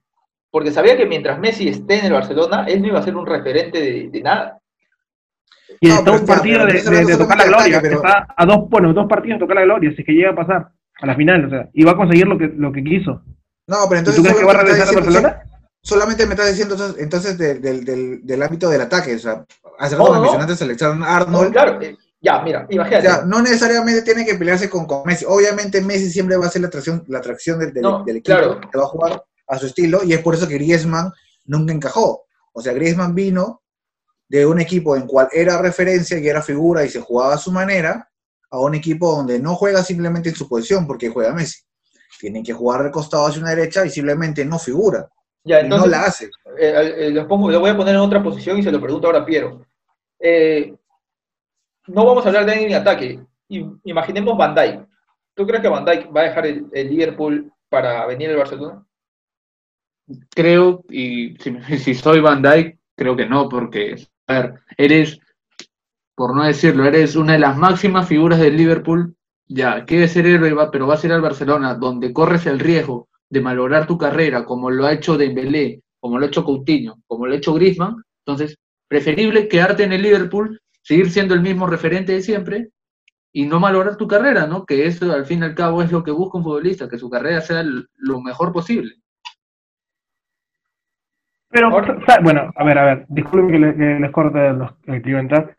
[SPEAKER 1] porque sabía que mientras Messi esté en el Barcelona, él no iba a ser un referente de, de nada.
[SPEAKER 2] Y
[SPEAKER 3] No,
[SPEAKER 2] está un
[SPEAKER 3] está-
[SPEAKER 2] partido de, tocar la gloria,
[SPEAKER 3] pero-
[SPEAKER 2] está a dos, bueno, dos partidos de tocar la gloria, si es que llega a pasar a la final, o sea, y va a conseguir lo que, lo que quiso.
[SPEAKER 3] no, pero
[SPEAKER 2] ¿Y
[SPEAKER 3] entonces
[SPEAKER 2] tú crees que va a
[SPEAKER 3] solamente
[SPEAKER 2] regresar a Barcelona?
[SPEAKER 3] solamente me estás diciendo entonces, del, del, del, del ámbito del ataque. O sea, hace rato
[SPEAKER 1] no,
[SPEAKER 3] me mencionaste a Alexander
[SPEAKER 1] No,
[SPEAKER 3] Arnold.
[SPEAKER 1] claro, eh, ya, mira,
[SPEAKER 3] O
[SPEAKER 1] imagínate.
[SPEAKER 3] sea, no necesariamente tiene que pelearse con, con Messi. Obviamente Messi siempre va a ser la atracción, la atracción del, del-
[SPEAKER 1] No,
[SPEAKER 3] del equipo
[SPEAKER 1] claro.
[SPEAKER 3] que va a jugar a su estilo y es por eso que Griezmann nunca encajó. O sea, Griezmann vino de un equipo en cual era referencia y era figura y se jugaba a su manera a un equipo donde no juega simplemente en su posición porque juega Messi. Tienen que jugar de costado hacia una derecha y simplemente no figura.
[SPEAKER 1] ya,
[SPEAKER 3] y no la hace.
[SPEAKER 1] eh, eh, lo, pongo, lo voy a poner en otra posición y se lo pregunto ahora a Piero. Eh, no vamos a hablar de ni ataque. Imaginemos Van Dijk. ¿Tú crees que Van Dijk va a dejar el, el Liverpool para venir al Barcelona?
[SPEAKER 5] Creo, y si, si soy Van Dyke, creo que no, porque, ver, eres, por no decirlo, eres una de las máximas figuras del Liverpool. Ya, quieres ser héroe, pero vas a ir al Barcelona, donde corres el riesgo de malograr tu carrera, como lo ha hecho Dembélé, como lo ha hecho Coutinho, como lo ha hecho Griezmann. Entonces, preferible quedarte en el Liverpool, seguir siendo el mismo referente de siempre y no malograr tu carrera, ¿no? Que eso, al fin y al cabo, es lo que busca un futbolista, que su carrera sea lo mejor posible.
[SPEAKER 2] Pero, bueno, a ver, a ver, disculpen que, le- que les corte los, el cliental,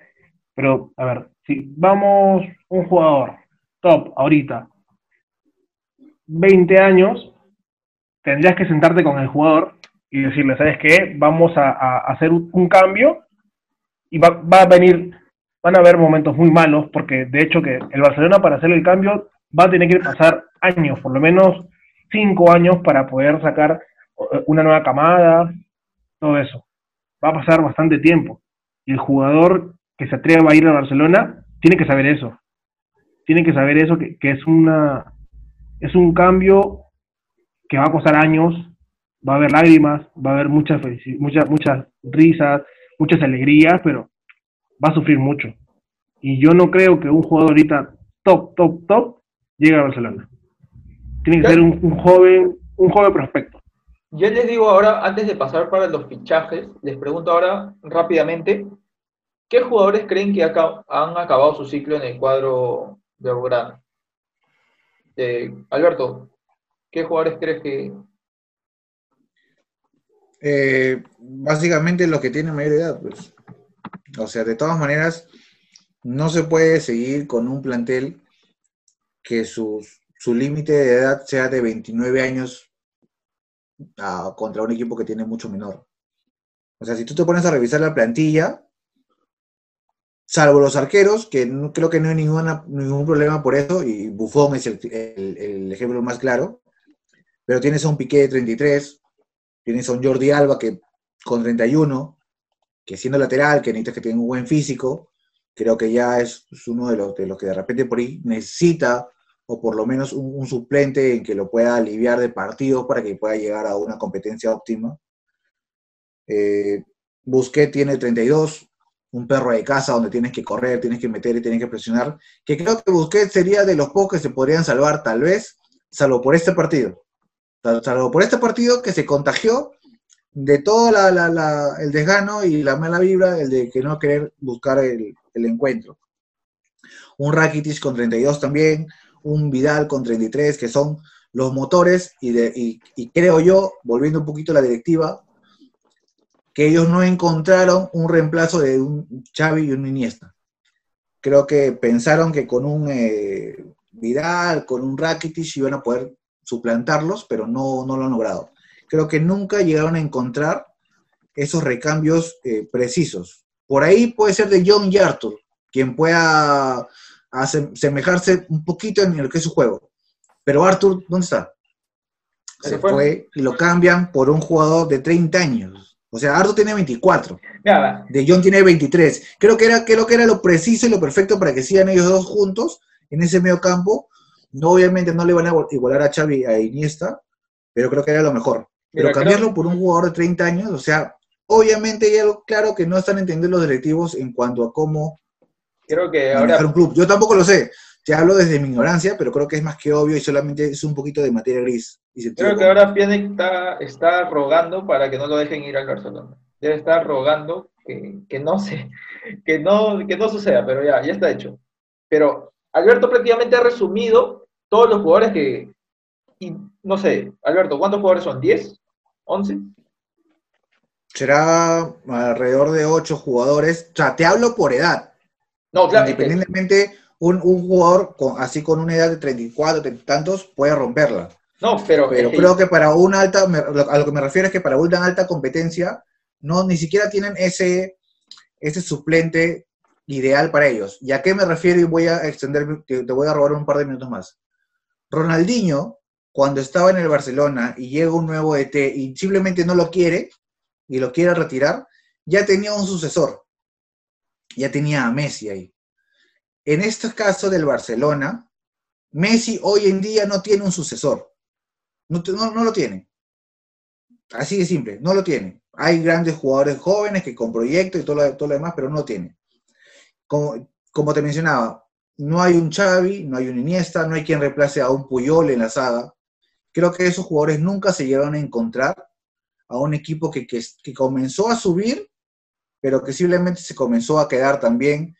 [SPEAKER 2] pero, a ver, si vamos un jugador top ahorita, 20 años, tendrías que sentarte con el jugador y decirle, ¿sabes qué? Vamos a, a hacer un, un cambio y va, va a venir, van a haber momentos muy malos, porque de hecho que el Barcelona para hacer el cambio va a tener que pasar años, por lo menos 5 años para poder sacar eh, una nueva camada, todo eso. Va a pasar bastante tiempo. Y el jugador que se atreva a ir a Barcelona tiene que saber eso. Tiene que saber eso, que, que es una es un cambio que va a costar años, va a haber lágrimas, va a haber muchas muchas muchas risas, muchas alegrías, pero va a sufrir mucho. Y yo no creo que un jugador ahorita top, top, top llegue a Barcelona. tiene que ser un, un joven, un joven prospecto.
[SPEAKER 1] Yo les digo ahora, antes de pasar para los fichajes, les pregunto ahora rápidamente, ¿qué jugadores creen que han acabado su ciclo en el cuadro de Belgrano? Eh, Alberto, ¿qué jugadores crees que...
[SPEAKER 3] Eh, básicamente los que tienen mayor edad, pues. O sea, de todas maneras, no se puede seguir con un plantel que su límite de edad sea de 29 años ah, contra un equipo que tiene mucho menor. O sea, si tú te pones a revisar la plantilla, salvo los arqueros, que no, creo que no hay ninguna, ningún problema por eso, y Buffon es el, el- el ejemplo más claro, pero tienes a un Piqué de 33, tienes a un Jordi Alba que con 31, que siendo lateral, que necesitas que tenga un buen físico, creo que ya es, es uno de los, de los que de repente por ahí necesita, o por lo menos un, suplente en que lo pueda aliviar de partidos para que pueda llegar a una competencia óptima. Eh, Busquets tiene 32, un perro de casa donde tienes que correr, tienes que meter y tienes que presionar, que creo que Busquets sería de los pocos que se podrían salvar tal vez, salvo por este partido. Sal- Salvo por este partido que se contagió de todo el desgano y la mala vibra, el de que no querer buscar el, el encuentro. Un Rakitic con 32 también, un Vidal con 33, que son los motores, y, creo yo, volviendo un poquito a la directiva, que ellos no encontraron un reemplazo de un Xavi y un Iniesta. Creo que pensaron que con un eh, Vidal, con un Rakitic iban a poder suplantarlos, pero no, no lo han logrado. Creo que nunca llegaron a encontrar esos recambios eh, precisos. Por ahí puede ser de John y Arthur, quien pueda asemejarse un poquito en lo que es su juego. Pero Arthur, ¿dónde está?
[SPEAKER 1] Se fue.
[SPEAKER 3] fue y lo cambian por un jugador de 30 años. O sea, Arthur tiene 24.
[SPEAKER 1] Mira,
[SPEAKER 3] De John tiene 23. Creo que era, creo que era lo preciso y lo perfecto para que sigan ellos dos juntos en ese medio campo. No, obviamente no le van a igualar a Xavi a Iniesta, pero creo que era lo mejor. Pero
[SPEAKER 1] Mira, creo-
[SPEAKER 3] cambiarlo por un jugador de 30 años, o sea, obviamente algo claro que no están entendiendo los directivos en cuanto a cómo
[SPEAKER 1] creo que ahora
[SPEAKER 3] un club. Yo tampoco lo sé. Te hablo desde mi ignorancia, pero creo que es más que obvio y solamente es un poquito de materia gris. Y
[SPEAKER 1] Creo que ahora Pjanic está, está rogando para que no lo dejen ir al Barcelona. Debe estar rogando que, que no se, que no, que no suceda, pero ya, ya está hecho. Pero Alberto prácticamente ha resumido todos los jugadores que, y no sé, Alberto, ¿cuántos jugadores son? ¿10? ¿11?
[SPEAKER 3] Será alrededor de 8 jugadores. O sea, te hablo por edad.
[SPEAKER 1] No, claro,
[SPEAKER 3] Independientemente, un, un jugador con, así con una edad de 34, 30 y tantos, puede romperla.
[SPEAKER 1] no, pero,
[SPEAKER 3] creo que para una alta, a lo que me refiero es que para una alta competencia, no, ni siquiera tienen ese, ese suplente ideal para ellos. ¿Y a qué me refiero? Y voy a extender, te, te voy a robar un par de minutos más. Ronaldinho, cuando estaba en el Barcelona y llega un nuevo ET y simplemente no lo quiere y lo quiere retirar, ya tenía un sucesor. Ya tenía a Messi ahí. En este caso del Barcelona, Messi hoy en día no tiene un sucesor. No, no, no lo tiene. Así de simple, no lo tiene. Hay grandes jugadores jóvenes que con proyecto y todo lo, todo lo demás, pero no lo tiene. Como, como te mencionaba, no hay un Xavi, no hay un Iniesta, no hay quien reemplace a un Puyol en la saga. Creo que esos jugadores nunca se llegaron a encontrar a un equipo que, que, que comenzó a subir, pero que simplemente se comenzó a quedar también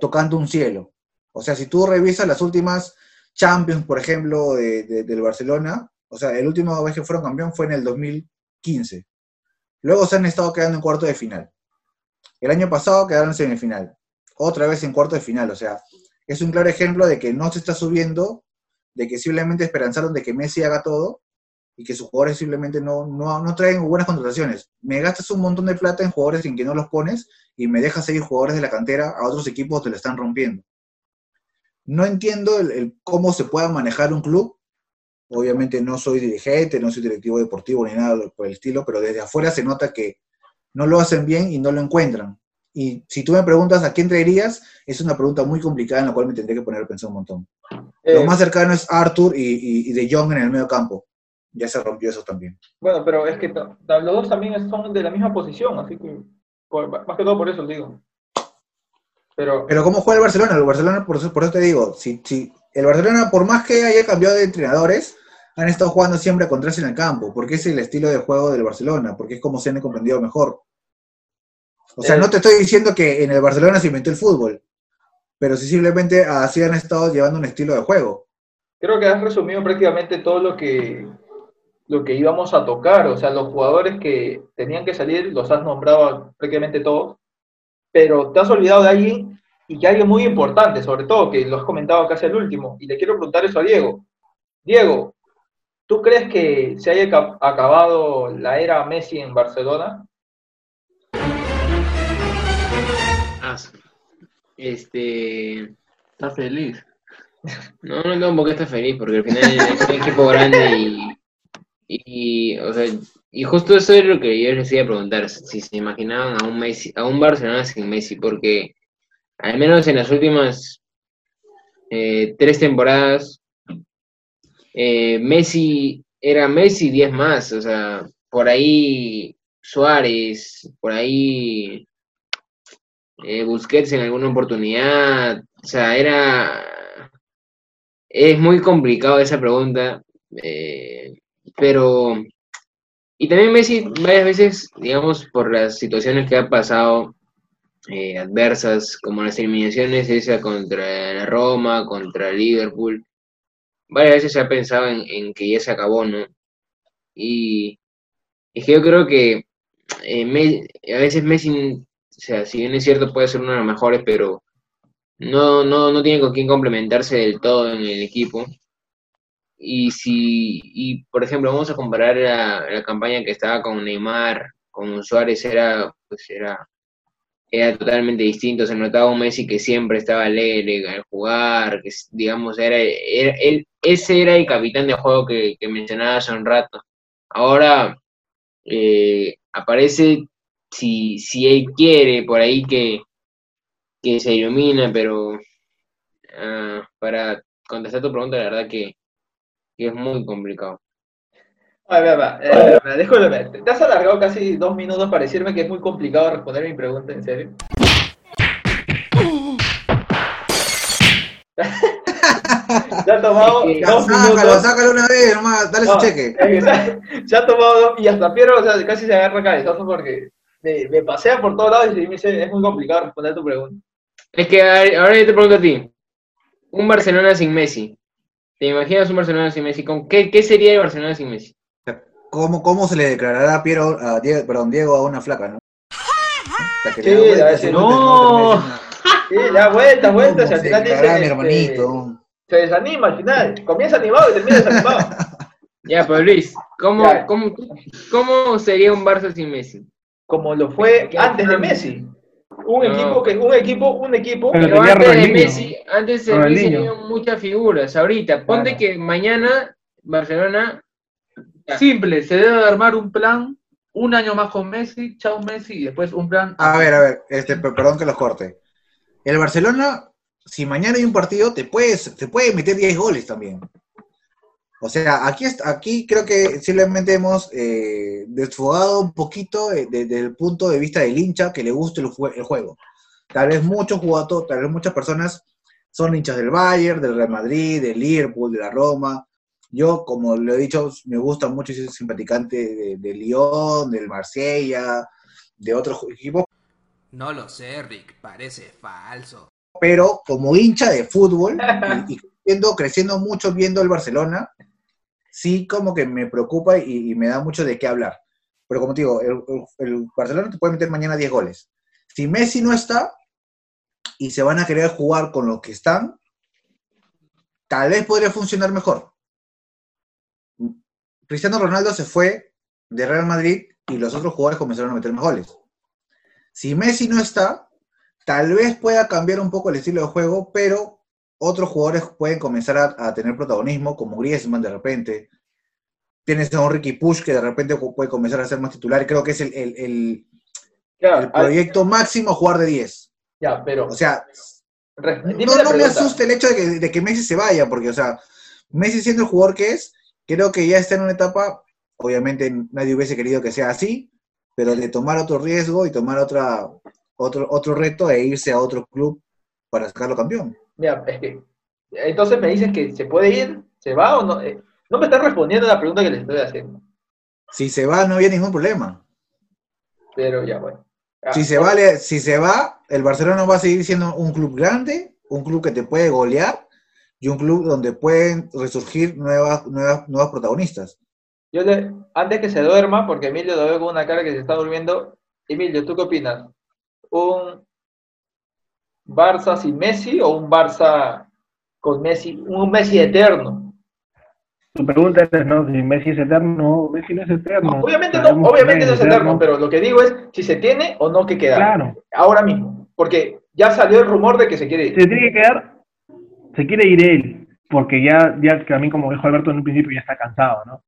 [SPEAKER 3] tocando un cielo. O sea, si tú revisas las últimas Champions, por ejemplo, de- del Barcelona, o sea, el último vez que fueron campeón fue en el 2015. Luego se han estado quedando en cuarto de final. El año pasado quedaron en semifinal. Otra vez en cuarto de final. O sea, es un claro ejemplo de que no se está subiendo, de que simplemente esperanzaron de que Messi haga todo y que sus jugadores simplemente no, no, no traen buenas contrataciones. Me gastas un montón de plata en jugadores en que no los pones y me dejas seguir jugadores de la cantera a otros equipos que lo están rompiendo. No entiendo el, el cómo se pueda manejar un club. Obviamente no soy dirigente, no soy directivo deportivo ni nada por el estilo, pero desde afuera se nota que no lo hacen bien y no lo encuentran. Y si tú me preguntas a quién traerías, es una pregunta muy complicada en la cual me tendré que poner a pensar un montón.
[SPEAKER 1] eh,
[SPEAKER 3] Lo más cercano es Arthur y, y- y De Jong en el medio campo. Ya se rompió eso también.
[SPEAKER 1] Bueno, pero es que los dos también son de la misma posición, así que por- más que todo por eso digo. Pero,
[SPEAKER 3] Pero ¿cómo juega el Barcelona? El Barcelona, por eso, por eso te digo, si, si el Barcelona, por más que haya cambiado de entrenadores, han estado jugando siempre con tres en el campo, porque es el estilo de juego del Barcelona, porque es como se han comprendido mejor. O sea,
[SPEAKER 1] Eh.
[SPEAKER 3] no te estoy diciendo que en el Barcelona se inventó el fútbol, pero sí simplemente así han estado llevando un estilo de juego.
[SPEAKER 1] Creo que has resumido prácticamente todo lo que, lo que íbamos a tocar. O sea, los jugadores que tenían que salir los has nombrado prácticamente todos. Pero te has olvidado de alguien y que alguien muy importante, sobre todo, que lo has comentado casi al último. Y le quiero preguntar eso a Diego. Diego, ¿tú crees que se haya ca- acabado la era Messi en Barcelona?
[SPEAKER 4] Este.
[SPEAKER 5] Está feliz.
[SPEAKER 4] No, no tengo por qué estar feliz, porque al final es un equipo grande y, y, o sea, y justo eso es lo que yo les iba a preguntar, si se imaginaban a un Messi, a un Barcelona sin Messi, porque al menos en las últimas eh, tres temporadas, eh, Messi era Messi 10 más, o sea, por ahí Suárez, por ahí eh, Busquets en alguna oportunidad, o sea, era es muy complicado esa pregunta, pero... Y también Messi varias veces, digamos, por las situaciones que ha pasado eh, adversas, como las eliminaciones esa contra la Roma, contra Liverpool, varias veces se ha pensado en, que ya se acabó, ¿no? Y es que yo creo que eh, a veces Messi, o sea, si bien es cierto puede ser uno de los mejores, pero no, no, no tiene con quién complementarse del todo en el equipo. Y si, y por ejemplo, vamos a comparar la, la campaña que estaba con Neymar, con Suárez, era, pues era, era totalmente distinto. Se notaba un Messi que siempre estaba alegre al jugar, que digamos, era, él, ese era el capitán de juego que, que mencionaba hace un rato. Ahora eh, aparece si, si él quiere, por ahí que, que se ilumina, pero ah, para contestar tu pregunta, la verdad que, que es muy complicado.
[SPEAKER 1] A ver, va, eh, va, te- te has alargado casi dos minutos para decirme que es muy complicado responder mi pregunta, ¿en serio? ya ha tomado
[SPEAKER 4] Ya,
[SPEAKER 1] dos
[SPEAKER 3] sácalo,
[SPEAKER 1] minutos.
[SPEAKER 3] sácalo una vez, nomás, dale
[SPEAKER 1] No,
[SPEAKER 3] su cheque.
[SPEAKER 1] ya, ha tomado dos, y hasta Piero o sea, casi se agarra cabezazos porque me, me pasea por todos lados y me dice, es muy complicado responder tu pregunta.
[SPEAKER 4] Es que ahora yo te pregunto a ti, un Barcelona sin Messi, ¿te imaginas un Barcelona sin Messi? ¿Con qué, qué sería el Barcelona sin Messi?
[SPEAKER 3] ¿Cómo, ¿Cómo se le declarará a Piero, a Diego, perdón, Diego a una flaca, no? La que
[SPEAKER 1] Sí,
[SPEAKER 3] le da vueltas
[SPEAKER 1] a veces-
[SPEAKER 3] y
[SPEAKER 5] No.
[SPEAKER 1] Sí, da vueltas, vueltas, y
[SPEAKER 3] ¿Cómo
[SPEAKER 1] al
[SPEAKER 3] se
[SPEAKER 1] final dice,
[SPEAKER 3] mi
[SPEAKER 1] este,
[SPEAKER 3] hermanito?
[SPEAKER 1] se desanima al final, comienza animado y termina desanimado.
[SPEAKER 4] Ya, pero Luis, ¿cómo,
[SPEAKER 1] Ya.
[SPEAKER 4] cómo, cómo sería un Barça sin Messi?
[SPEAKER 1] como lo fue antes de Messi. Un
[SPEAKER 4] No.
[SPEAKER 1] equipo que un equipo un equipo
[SPEAKER 2] Pero
[SPEAKER 4] Pero
[SPEAKER 2] tenía
[SPEAKER 4] antes de
[SPEAKER 2] Ronaldinho.
[SPEAKER 4] Messi, antes de Messi muchas figuras. Ahorita, ponte
[SPEAKER 1] Claro.
[SPEAKER 4] que mañana Barcelona Ya.
[SPEAKER 5] Simple, se debe armar un plan, un año más con Messi, chao Messi, y después un plan.
[SPEAKER 3] A ver, a ver, este, per- perdón que los corte. El Barcelona, si mañana hay un partido, te puedes, te puede meter 10 goles también. O sea, aquí, aquí creo que simplemente hemos eh, desfogado un poquito eh, de- del punto de vista del hincha que le guste el, jue- el juego. Tal vez muchos jugadores, tal vez muchas personas son hinchas del Bayern, del Real Madrid, del Liverpool, de la Roma. Yo, como lo he dicho, me gusta mucho y soy simpaticante de, de Lyon, del Marsella, de otros equipos,
[SPEAKER 7] No lo sé, Rick, parece falso.
[SPEAKER 3] pero como hincha de fútbol y, y creciendo, creciendo mucho viendo el Barcelona, sí como que me preocupa y, me da mucho de qué hablar. Pero como te digo, el, el- el Barcelona te puede meter mañana 10 goles. Si Messi no está y se van a querer jugar con los que están, tal vez podría funcionar mejor. Cristiano Ronaldo se fue de Real Madrid y los otros jugadores comenzaron a meter más goles. Si Messi no está, tal vez pueda cambiar un poco el estilo de juego, pero otros jugadores pueden comenzar a, a tener protagonismo, como Griezmann de repente. Tienes a un Ricky Push que de repente puede comenzar a ser más titular. Creo que es el, el- el-
[SPEAKER 1] Claro,
[SPEAKER 3] el proyecto máximo jugar de 10.
[SPEAKER 1] ya, pero
[SPEAKER 3] O sea, no, me asusta el hecho de que, de que Messi se vaya, porque, o sea, Messi siendo el jugador que es, creo que ya está en una etapa, obviamente nadie hubiese querido que sea así, pero de tomar otro riesgo y tomar otra, otro, otro reto e irse a otro club para sacarlo campeón.
[SPEAKER 1] Mira, es que Entonces me dicen que se puede ir, se va o no. Eh, no me están respondiendo a la pregunta que les estoy haciendo.
[SPEAKER 3] Si se va, no había ningún problema.
[SPEAKER 1] Pero ya, bueno. Ah,
[SPEAKER 3] Si se, va, si se va, el Barcelona va a seguir siendo un club grande, un club que te puede golear y un club donde pueden resurgir nuevas, nuevas, nuevos protagonistas.
[SPEAKER 1] Yo le- antes que se duerma, porque Emilio lo veo con una cara que se está durmiendo. Emilio, ¿tú qué opinas? ¿Un Barça sin Messi o un Barça con Messi? Un Messi eterno.
[SPEAKER 2] Tu pregunta es, ¿no? Si Messi es eterno, no, Messi no es eterno.
[SPEAKER 1] No, obviamente no, obviamente no es eterno, pero lo que digo es si se tiene o no que quedar.
[SPEAKER 2] Claro,
[SPEAKER 1] Ahora mismo. Porque ya salió el rumor de que se quiere ir.
[SPEAKER 2] se tiene que quedar, se quiere ir él, porque ya, ya que a mí, como dijo Alberto en un principio, ya está cansado, ¿no?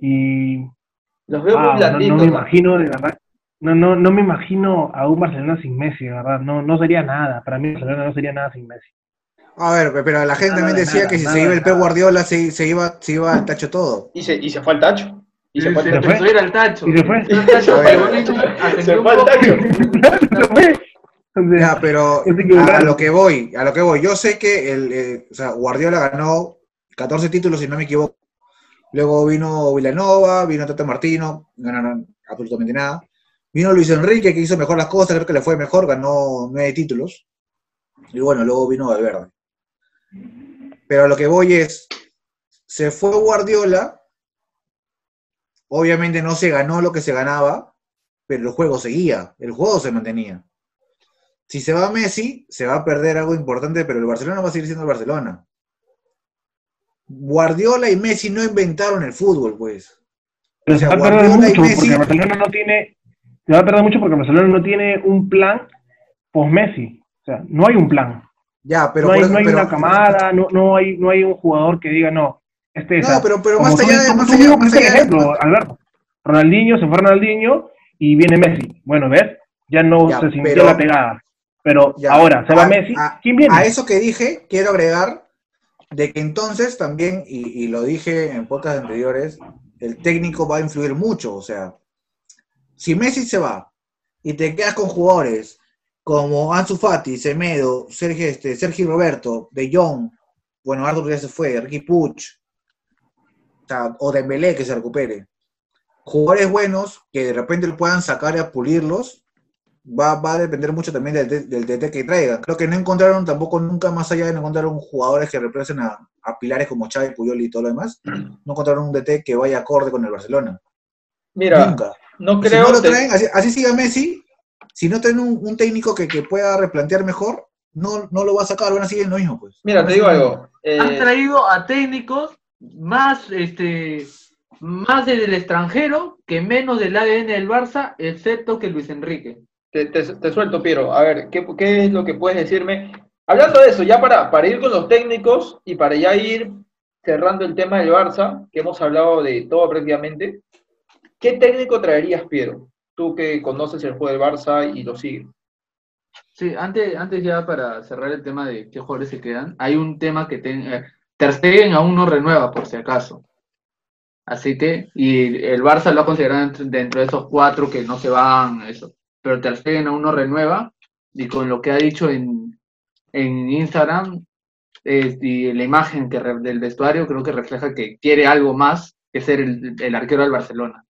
[SPEAKER 2] Y
[SPEAKER 1] Los veo
[SPEAKER 2] ah,
[SPEAKER 1] muy
[SPEAKER 2] no,
[SPEAKER 1] blanditos.
[SPEAKER 2] no me
[SPEAKER 1] ¿no?
[SPEAKER 2] imagino, de verdad, no, no, no me imagino a un Barcelona sin Messi, verdad, no, no sería nada, para mí Barcelona no sería nada sin Messi.
[SPEAKER 3] A ver, pero la gente
[SPEAKER 2] Nada
[SPEAKER 3] también
[SPEAKER 2] de
[SPEAKER 3] decía
[SPEAKER 2] nada,
[SPEAKER 3] que si se iba el Pep. Guardiola se, se iba, se iba al tacho todo.
[SPEAKER 1] Y se, y se fue al tacho. Y se
[SPEAKER 5] Se,
[SPEAKER 1] fue al
[SPEAKER 5] se ir al tacho.
[SPEAKER 2] Y se fue.
[SPEAKER 5] Se fue al tacho,
[SPEAKER 1] Se fue
[SPEAKER 2] fue. Entonces,
[SPEAKER 3] Ya, pero a, lo que voy, a lo que voy. Yo sé que el, eh, o sea, Guardiola ganó 14 títulos, si no me equivoco. Luego vino Villanova, vino Tata Martino, no ganaron absolutamente nada. Vino Luis Enrique, que hizo mejor las cosas, creo que le fue mejor, ganó nueve títulos. Y bueno, luego vino Valverde. Pero a lo que voy es, se fue Guardiola, obviamente no se ganó lo que se ganaba, pero el juego seguía, el juego se mantenía. Si se va Messi, se va a perder algo importante, pero el Barcelona va a seguir siendo el Barcelona. Guardiola y Messi no inventaron el fútbol, pues.
[SPEAKER 2] Pero
[SPEAKER 3] O sea,
[SPEAKER 2] se va a perder
[SPEAKER 3] Guardiola y
[SPEAKER 2] mucho
[SPEAKER 3] Messi-
[SPEAKER 2] porque Barcelona no tiene, se va a perder mucho porque Barcelona no tiene un plan post Messi. O sea, no hay un plan.
[SPEAKER 3] Ya, pero
[SPEAKER 2] no hay,
[SPEAKER 3] por eso-
[SPEAKER 2] no hay
[SPEAKER 3] pero-
[SPEAKER 2] una camada, no, no hay, no hay un jugador que diga no. Este es
[SPEAKER 3] No, pero, pero más allá de. Más allá, allá de-
[SPEAKER 2] ejemplo, Alberto. Ronaldinho, se fue Ronaldinho y viene Messi. Bueno, ¿ves? Ya no
[SPEAKER 3] Ya,
[SPEAKER 2] se sintió
[SPEAKER 3] pero-
[SPEAKER 2] la pegada. Pero
[SPEAKER 3] Ya,
[SPEAKER 2] ahora se va
[SPEAKER 3] a-
[SPEAKER 2] Messi,
[SPEAKER 3] a-
[SPEAKER 2] ¿quién viene?
[SPEAKER 3] A eso que dije, quiero agregar de que entonces también, y, y lo dije en podcasts anteriores, el técnico va a influir mucho. O sea, si Messi se va y te quedas con jugadores como Ansu Fati, Semedo, Sergio, este, Sergio Roberto, De Jong, bueno, Arthur ya se fue, Ricky Puch, o, sea, o Dembélé que se recupere. Jugadores buenos que de repente lo puedan sacar y a pulirlos, va, va a depender mucho también del, del DT que traigan. Creo que no encontraron tampoco nunca más allá de no encontraron jugadores que reemplacen a, a pilares como Xavi, Puyol y todo lo demás. No encontraron un DT que vaya acorde con el Barcelona.
[SPEAKER 1] Mira,
[SPEAKER 3] nunca.
[SPEAKER 1] No
[SPEAKER 3] Si
[SPEAKER 1] creo
[SPEAKER 3] no lo
[SPEAKER 1] te-
[SPEAKER 3] traen, así, así siga Messi, si no traen un, un técnico que, que pueda replantear mejor, no, no lo va a sacar, van a seguir en lo mismo, pues.
[SPEAKER 1] Mira, te digo algo. eh,
[SPEAKER 5] Han traído a técnicos más, este, más del extranjero que menos del ADN del Barça, excepto que Luis Enrique.
[SPEAKER 1] te, te- te suelto, Piero. A ver, ¿qué, qué es lo que puedes decirme? Hablando de eso, ya para, para ir con los técnicos y para ya ir cerrando el tema del Barça, que hemos hablado de todo prácticamente, ¿qué técnico traerías, Piero? Tú que conoces el juego del Barça y lo sigues.
[SPEAKER 5] Sí, antes, antes ya para cerrar el tema de qué jugadores se quedan, hay un tema que ten- eh, Ter Stegen aún no renueva por si acaso. Así que, y el Barça lo ha considerado dentro, de esos cuatro que no se van, eso. Pero Ter Stegen aún no renueva y con lo que ha dicho en, en Instagram y la imagen que del vestuario creo que refleja que quiere algo más que ser el arquero del Barcelona.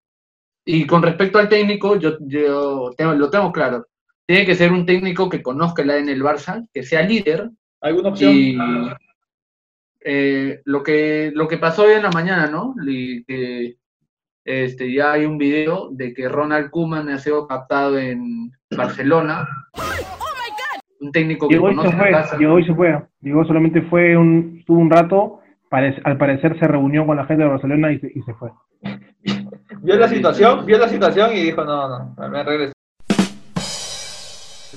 [SPEAKER 5] Y con respecto al técnico, yo, yo tengo- lo tengo claro. Tiene que ser un técnico que conozca el ADN del Barça, que sea líder
[SPEAKER 1] ¿Alguna opción?
[SPEAKER 5] y eh, lo que lo que pasó hoy en la mañana, ¿no? Y que este, ya hay un video de que Ronald Koeman ha sido captado en Barcelona. Un técnico que
[SPEAKER 2] Llegó y se
[SPEAKER 5] conoce la
[SPEAKER 2] fue,
[SPEAKER 5] casa.
[SPEAKER 2] llegó y se fue. Llegó solamente fue un, estuvo un rato, al parecer se reunió con la gente de Barcelona y se, y se fue.
[SPEAKER 1] Vio la situación, vio la situación y dijo, no, no, me regreso.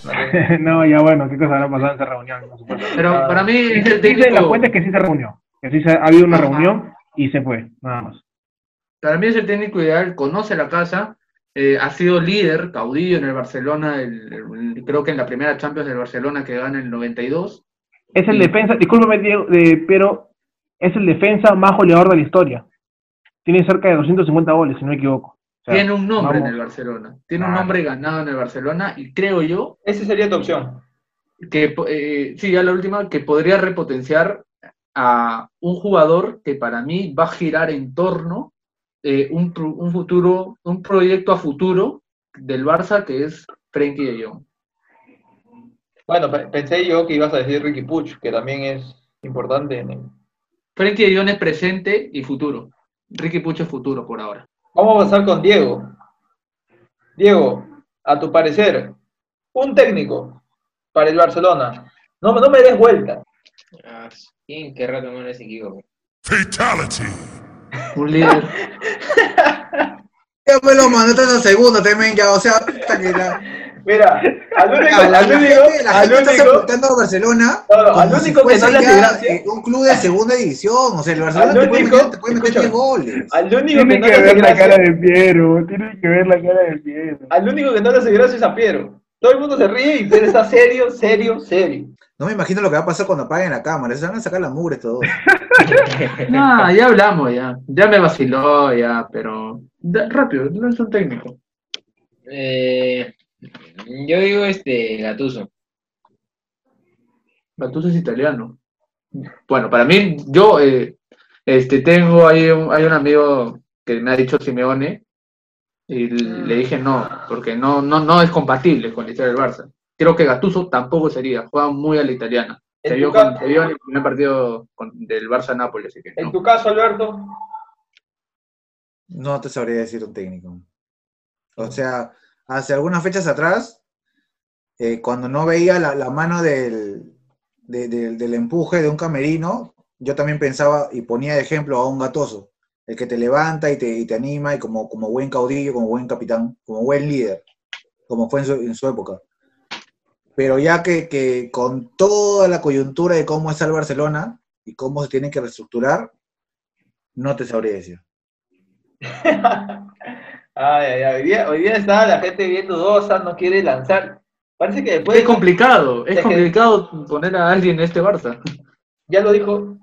[SPEAKER 2] No, ya bueno, qué cosa habrá pasado en esa reunión. no supongo.
[SPEAKER 5] Pero
[SPEAKER 1] Ah,
[SPEAKER 5] para mí es el técnico,
[SPEAKER 2] las fuentes que sí se reunió, que sí se, ha habido una
[SPEAKER 5] Ajá.
[SPEAKER 2] reunión y se fue, nada más.
[SPEAKER 5] para mí es el técnico ideal, conoce la casa, eh, ha sido líder, caudillo en el Barcelona, el- el- creo que en la primera Champions del Barcelona que gana en el 92.
[SPEAKER 2] Es el defensa, discúlpeme, Diego, eh, pero es el defensa más goleador de la historia. Tiene cerca de 250 goles, si no me equivoco. O sea,
[SPEAKER 5] Tiene un nombre
[SPEAKER 2] vamos.
[SPEAKER 5] en el Barcelona, tiene un nombre ganado en el Barcelona y creo yo
[SPEAKER 1] Esa sería tu opción.
[SPEAKER 5] que, eh, sí, ya la última, que podría repotenciar a un jugador que para mí va a girar en torno eh, un, un futuro, un proyecto a futuro del Barça que es Frenkie de Jong.
[SPEAKER 1] Bueno, pe- pensé yo que ibas a decir Ricky Puch, que también es importante. en el-
[SPEAKER 5] Frenkie de Jong es presente y futuro. Ricky Puch es futuro por ahora.
[SPEAKER 1] Vamos a pasar con Diego. Diego, a tu parecer, un técnico para el Barcelona. No, no me des vuelta.
[SPEAKER 4] Ah, ¿Quién querrá tomar ese equipo?
[SPEAKER 8] Fatality.
[SPEAKER 5] Un líder.
[SPEAKER 3] Ya me lo mandaste a segunda también, ya, o sea, puta que la,
[SPEAKER 1] Mira, al único,
[SPEAKER 3] la, la
[SPEAKER 1] al único,
[SPEAKER 3] gente, la
[SPEAKER 1] al
[SPEAKER 3] gente está
[SPEAKER 1] único,
[SPEAKER 3] apuntando a Barcelona
[SPEAKER 1] No, no, al
[SPEAKER 3] si
[SPEAKER 1] único que no le hace gracia.
[SPEAKER 3] eh, un club de segunda división, o sea, el Barcelona te puede, meter, te puede meter
[SPEAKER 1] escúchame.
[SPEAKER 3] 10 goles.
[SPEAKER 1] al único que
[SPEAKER 2] Tiene
[SPEAKER 1] no
[SPEAKER 2] que
[SPEAKER 1] le hace
[SPEAKER 2] ver la cara de Piero, tiene que ver la cara de Piero.
[SPEAKER 1] al único que no le hace gracia es a Piero. Todo el mundo se ríe y Piero está serio, serio, serio.
[SPEAKER 3] No me imagino lo que va a pasar cuando apaguen la cámara, se van a sacar la mugre todos.
[SPEAKER 5] No, ya hablamos, ya. Ya me vaciló, ya, pero. da- rápido, no es un técnico.
[SPEAKER 4] Eh, yo digo este Gatuso.
[SPEAKER 5] Gattuso es italiano. Bueno, para mí, yo eh, este, tengo ahí un, hay un amigo que me ha dicho Simeone y le dije no, porque no, no, no es compatible con la historia del Barça. Creo que Gattuso tampoco sería, juega muy a la italiana. Se vio,
[SPEAKER 1] tu,
[SPEAKER 5] con-
[SPEAKER 1] ca-
[SPEAKER 5] se vio en el primer partido con- del Barça-Nápoles, así que
[SPEAKER 1] en tu caso, Alberto,
[SPEAKER 3] No te sabría decir un técnico. O sea, hace algunas fechas atrás, eh, cuando no veía la, mano del, de- del- empuje de un camerino, yo también pensaba y ponía de ejemplo a un gatoso, el que te levanta y te, te anima y como, como buen caudillo, como buen capitán, como buen líder, como fue en su, en su época. Pero ya que, que con toda la coyuntura de cómo está el Barcelona y cómo se tiene que reestructurar, no te sabría decir.
[SPEAKER 1] Ay, ay, ay, Hoy, día, hoy día está la gente bien dudosa, no quiere lanzar. Parece que después,
[SPEAKER 5] Es complicado, es
[SPEAKER 1] que-
[SPEAKER 5] complicado poner a alguien en este Barça.
[SPEAKER 1] ya lo dijo.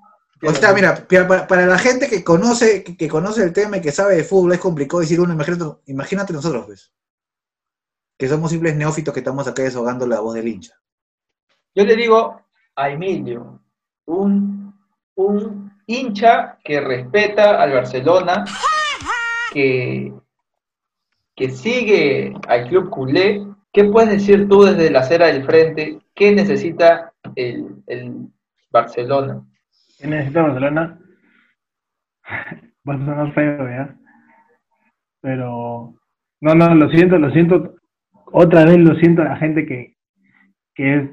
[SPEAKER 3] O sea, mira, para, para la gente que conoce, que, que conoce el tema y que sabe de fútbol, es complicado decir uno, imagínate, imagínate nosotros, pues. Que somos simples neófitos que estamos acá desahogando la voz del hincha.
[SPEAKER 1] Yo le digo a Emilio, un, un hincha que respeta al Barcelona, que, que sigue al club culé. ¿Qué puedes decir tú desde la acera del frente? ¿Qué necesita el, el Barcelona?
[SPEAKER 2] ¿Qué necesita Barcelona? Va a sonar feo, ¿ya? Pero. No, no, lo siento, lo siento. Otra vez lo siento a la gente que, que es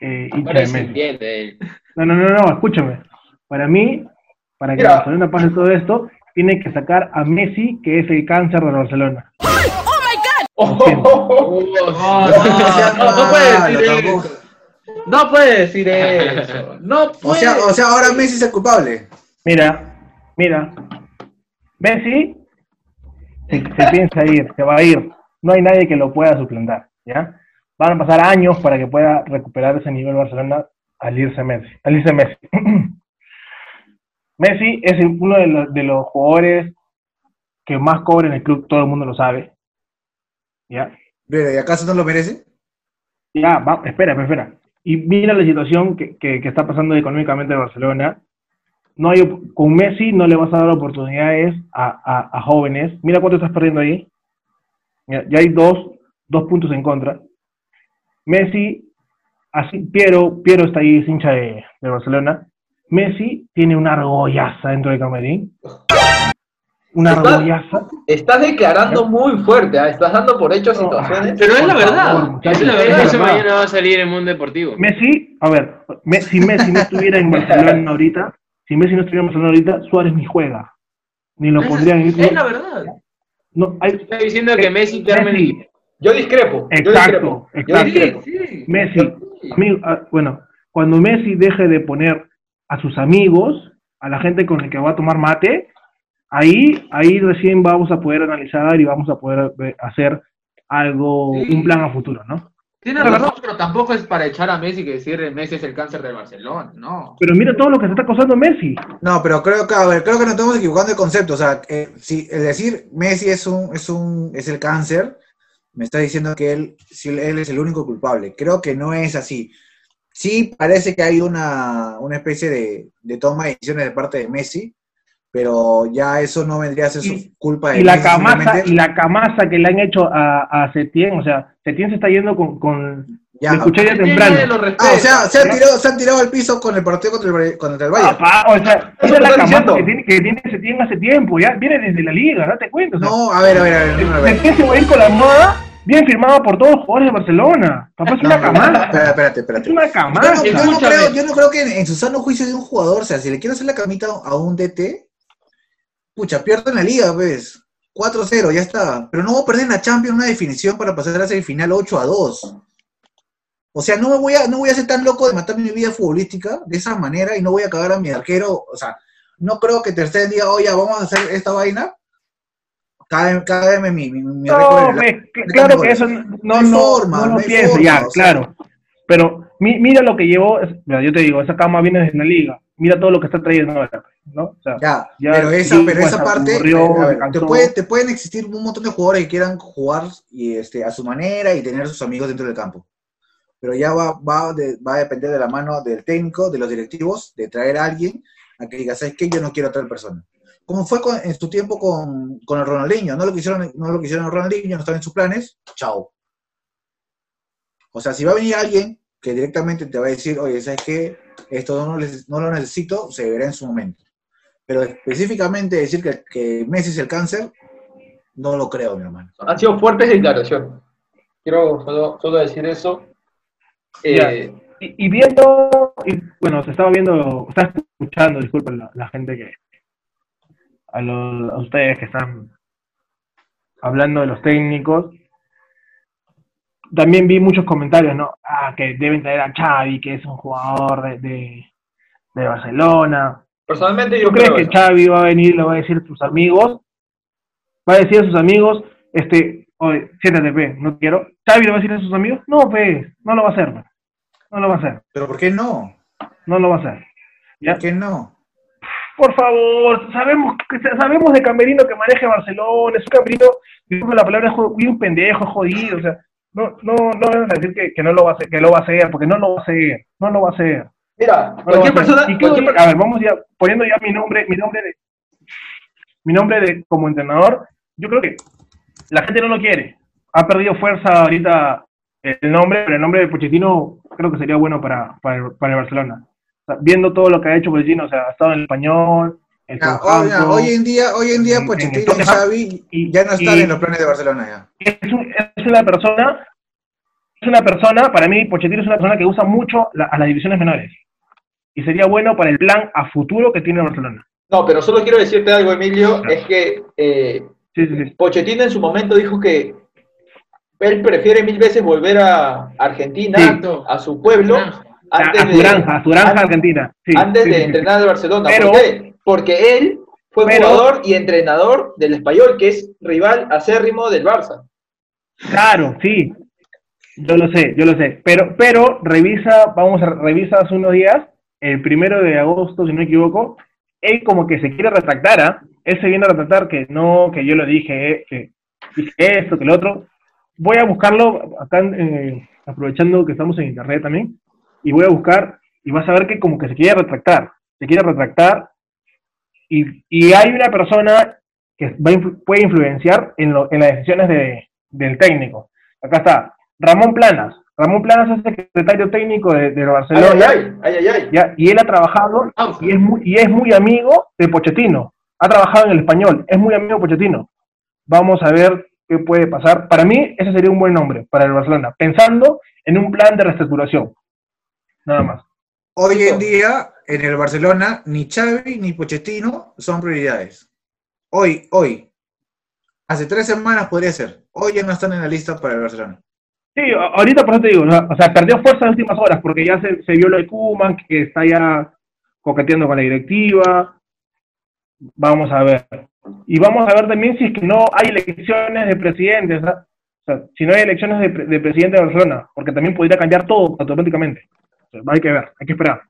[SPEAKER 2] eh, hincha
[SPEAKER 4] Ahora
[SPEAKER 2] de
[SPEAKER 4] se
[SPEAKER 2] Messi.
[SPEAKER 4] entiende. él.
[SPEAKER 2] No, no, no, no, escúchame. Para mí, para que
[SPEAKER 1] Mira.
[SPEAKER 2] Barcelona pase todo esto, tiene que sacar a Messi, que es el cáncer de Barcelona.
[SPEAKER 1] Oh,
[SPEAKER 5] No,
[SPEAKER 3] No seas
[SPEAKER 5] no, no puede decir eso. No puede decir eso. No
[SPEAKER 3] O
[SPEAKER 5] puede.
[SPEAKER 3] sea, o sea, ahora Messi es el culpable.
[SPEAKER 2] Mira, mira. Messi se, se piensa ir, se va a ir. No hay nadie que lo pueda suplantar, ¿ya? Van a pasar años para que pueda recuperar ese nivel Barcelona al irse Messi. Al irse Messi. Messi es uno de los, de los jugadores que más cobra en el club, todo el mundo lo sabe. ¿Ya?
[SPEAKER 3] ¿y acaso no lo merece?
[SPEAKER 2] Ya, va, espera, espera. Y mira la situación que, que- que está pasando económicamente en Barcelona. No hay, con Messi no le vas a dar oportunidades a, a- a jóvenes. Mira cuánto estás perdiendo ahí. Ya hay dos, dos puntos en contra. Messi, así, Piero, Piero está ahí, es hincha de, de Barcelona. Messi tiene una argollaza dentro de Camerín. Una
[SPEAKER 1] Está-
[SPEAKER 2] argollaza.
[SPEAKER 1] Estás declarando muy fuerte, ¿ah? estás dando por hecho situaciones.
[SPEAKER 5] Pero es la verdad.
[SPEAKER 2] favor.
[SPEAKER 5] Es la
[SPEAKER 4] Eso
[SPEAKER 5] verdad.
[SPEAKER 4] mañana va a salir en Mundo Deportivo.
[SPEAKER 2] Messi, a ver, Me- si Messi no estuviera en Barcelona ahorita, si Messi no estuviera en Barcelona ahorita, Suárez ni juega. Ni lo pondrían en
[SPEAKER 5] Es la verdad.
[SPEAKER 2] no, hay,
[SPEAKER 4] Está diciendo que Messi el
[SPEAKER 2] Messi,
[SPEAKER 4] equipo.
[SPEAKER 1] Yo discrepo. yo
[SPEAKER 2] Exacto,
[SPEAKER 1] discrepo, yo
[SPEAKER 2] exacto.
[SPEAKER 1] discrepo.
[SPEAKER 5] Sí.
[SPEAKER 2] Messi, amigo, ah, bueno, cuando Messi deje de poner a sus amigos, a la gente con la que va a tomar mate, ahí, ahí recién vamos a poder analizar y vamos a poder hacer algo,
[SPEAKER 5] Sí.
[SPEAKER 2] un plan a futuro, ¿no?
[SPEAKER 5] Tiene razón, pero tampoco es para echar a Messi que decir Messi es el cáncer de Barcelona, no.
[SPEAKER 2] Pero mira todo lo que se está acosando Messi.
[SPEAKER 3] No, pero creo que, a ver, creo que nos estamos equivocando de concepto. O sea, eh, si el decir Messi es un, es un, es el cáncer, me está diciendo que él, si él es el único culpable. Creo que no es así. Sí parece que hay una, una especie de, de toma de decisiones de parte de Messi, pero ya eso no vendría a ser su culpa de
[SPEAKER 2] Y la
[SPEAKER 3] Messi,
[SPEAKER 2] y la camasa que le han hecho a, a Setién, o sea, Setién se está yendo con, con
[SPEAKER 3] Ya.
[SPEAKER 2] escuché ya temprano.
[SPEAKER 3] Ah, o sea, se han, tirado, se han tirado al piso con el partido contra el, contra el Bayern.
[SPEAKER 2] Papá, o sea, mira
[SPEAKER 1] me
[SPEAKER 2] la
[SPEAKER 1] diciendo.
[SPEAKER 2] que tiene, que tiene Setién hace tiempo, ya viene desde la liga, date cuenta. o sea,
[SPEAKER 3] No, a ver, a ver, a ver, no, a ver.
[SPEAKER 2] Setién se va a ir con la moda bien firmada por todos los jugadores de Barcelona. Papá, es
[SPEAKER 3] No,
[SPEAKER 2] una
[SPEAKER 3] no,
[SPEAKER 2] camasa.
[SPEAKER 3] espérate, espérate,
[SPEAKER 2] Es una
[SPEAKER 3] Yo no, yo no creo, yo no creo que en, en su sano juicio de un jugador, o sea, si le quiero hacer la camita a un DT, pucha, pierdo en la liga, pues. 4-0, ya está. Pero no voy a perder en la Champions una definición para pasar a la semifinal 8 a 2. O sea, no me voy a, no voy a ser tan loco de matar mi vida futbolística de esa manera y no voy a cagar a mi arquero. O sea, no creo que Ter Stegen diga, oye, vamos a hacer esta vaina. Cada, cada vez mi, mi, mi
[SPEAKER 2] No, pues, cl- claro que eso no,
[SPEAKER 3] No
[SPEAKER 2] no,
[SPEAKER 3] forma,
[SPEAKER 2] no lo
[SPEAKER 3] no
[SPEAKER 2] pienso,
[SPEAKER 3] forma,
[SPEAKER 2] ya,
[SPEAKER 3] o sea.
[SPEAKER 2] claro. Pero mi- mira lo que llevó, yo te digo, esa cama viene desde la liga. Mira todo lo que está trayendo ahora, ¿no? O sea,
[SPEAKER 3] Ya,
[SPEAKER 2] Ya,
[SPEAKER 3] pero esa,
[SPEAKER 2] sí,
[SPEAKER 3] pero
[SPEAKER 2] pues,
[SPEAKER 3] esa parte,
[SPEAKER 2] aburrió,
[SPEAKER 3] a ver, te, puede- te pueden existir un montón de jugadores que quieran jugar y, este, a su manera y tener a sus amigos dentro del campo. Pero ya va, va, de- va a depender de la mano del técnico, de los directivos, de traer a alguien a que diga, ¿sabes qué? Yo no quiero a tal persona. Como fue con- en su tiempo con, con el Ronaldinho, no lo quisieron, no lo quisieron a Ronaldinho, no estaba en sus planes, chao. O sea, si va a venir alguien que directamente te va a decir, oye, ¿sabes qué? Esto no, les- no lo necesito, se verá en su momento. Pero específicamente decir que, que Messi es el cáncer, no lo creo, mi hermano.
[SPEAKER 1] Han sido fuertes declaraciones. Quiero solo, solo decir eso. Eh,
[SPEAKER 2] y, y viendo, y, bueno, se estaba viendo, estaba escuchando, disculpen la, la gente que, a, los- a ustedes que están hablando de los técnicos, también vi muchos comentarios, ¿no? Ah, que deben traer a Xavi, que es un jugador de, de, de Barcelona.
[SPEAKER 1] personalmente yo
[SPEAKER 2] ¿Tú crees
[SPEAKER 1] creo
[SPEAKER 2] que
[SPEAKER 1] eso.
[SPEAKER 2] Xavi va a venir y le va a decir a sus amigos? Va a decir a sus amigos, este, oye, siéntate, pe, no quiero. ¿Xavi le va a decir a sus amigos? No, pe, no lo va a hacer, pe. No lo va a hacer,
[SPEAKER 3] Pero ¿por qué no?
[SPEAKER 2] no lo va a hacer. ¿Ya?
[SPEAKER 3] ¿Por qué no?
[SPEAKER 2] Por favor, sabemos que sabemos de Camerino que maneja Barcelona, es un Camerino, la palabra, es un pendejo, es jodido, o sea, no, no, no vamos a decir que, que no lo va a hacer, que lo va a hacer, porque no lo va a hacer, no lo va a hacer.
[SPEAKER 1] Mira,
[SPEAKER 2] No
[SPEAKER 1] cualquier
[SPEAKER 2] hacer.
[SPEAKER 1] persona,
[SPEAKER 2] ¿Y qué
[SPEAKER 1] cualquier
[SPEAKER 2] voy-
[SPEAKER 1] per-
[SPEAKER 2] a ver, vamos ya, poniendo ya mi nombre, mi nombre de, mi nombre de como entrenador, yo creo que la gente no lo quiere. Ha perdido fuerza ahorita el nombre, pero el nombre de Pochettino creo que sería bueno para, para, para el Barcelona. Viendo todo lo que ha hecho Pochettino, o sea, ha estado en el español, en
[SPEAKER 3] Ya,
[SPEAKER 2] Southampton,
[SPEAKER 3] hoy, hoy en día, hoy en día
[SPEAKER 2] en- en
[SPEAKER 3] Pochettino y
[SPEAKER 2] Tottenham,
[SPEAKER 3] Xavi
[SPEAKER 2] y-
[SPEAKER 3] ya no están
[SPEAKER 2] y-
[SPEAKER 3] en los planes de Barcelona ya.
[SPEAKER 2] es, un- es una persona, es una persona, para mí Pochettino es una persona que usa mucho la- a las divisiones menores. Y sería bueno para el plan a futuro que tiene Barcelona.
[SPEAKER 1] No, pero solo quiero decirte algo, Emilio, es que eh,
[SPEAKER 2] Sí, sí, sí.
[SPEAKER 1] Pochettino en su momento dijo que él prefiere mil veces volver a Argentina,
[SPEAKER 2] Sí.
[SPEAKER 1] a su pueblo,
[SPEAKER 2] A,
[SPEAKER 1] antes
[SPEAKER 2] a
[SPEAKER 1] de,
[SPEAKER 2] su granja, a su granja
[SPEAKER 1] an-
[SPEAKER 2] argentina. Sí,
[SPEAKER 1] antes
[SPEAKER 2] sí,
[SPEAKER 1] de
[SPEAKER 2] sí,
[SPEAKER 1] entrenar al Barcelona.
[SPEAKER 2] Pero-
[SPEAKER 1] ¿Por qué? Porque él fue
[SPEAKER 2] Pero-
[SPEAKER 1] jugador y entrenador del Español, que es rival acérrimo del Barça.
[SPEAKER 2] Claro, sí. Yo lo sé, yo lo sé. Pero, pero revisa, vamos a revisa hace unos días, el primero de agosto, si no me equivoco, él como que se quiere retractar, ¿ah? Él se viene a retractar que no, que yo lo dije, eh, que dije esto, que lo otro. Voy a buscarlo acá, eh, aprovechando que estamos en internet también, y voy a buscar, y vas a ver que como que se quiere retractar, se quiere retractar, y, y hay una persona que va puede influenciar en, lo- en las decisiones de, del técnico. Acá está, Ramón Planas. Ramón Planas es secretario técnico de, de Barcelona.
[SPEAKER 1] ay, ay, ay.
[SPEAKER 2] ¿ya? Y él ha trabajado y es, muy, y es muy amigo de Pochettino. Ha trabajado en el español, es muy amigo de Pochettino. Vamos a ver qué puede pasar. Para mí, ese sería un buen nombre para el Barcelona, pensando en un plan de reestructuración. Nada más.
[SPEAKER 3] Hoy en día, en el Barcelona, ni Xavi ni Pochettino son prioridades. Hoy, hoy. Hace tres semanas podría ser. Hoy ya no están en la lista para el Barcelona.
[SPEAKER 2] Sí, ahorita por eso te digo, ¿no? o sea, perdió fuerza en las últimas horas, porque ya se, se vio lo de Kuman, que está ya coqueteando con la directiva. Vamos a ver. Y vamos a ver también si es que no hay elecciones de presidentes, o sea, si no hay elecciones de, de presidente de Barcelona, porque también podría cambiar todo automáticamente. Hay que ver, hay que esperar.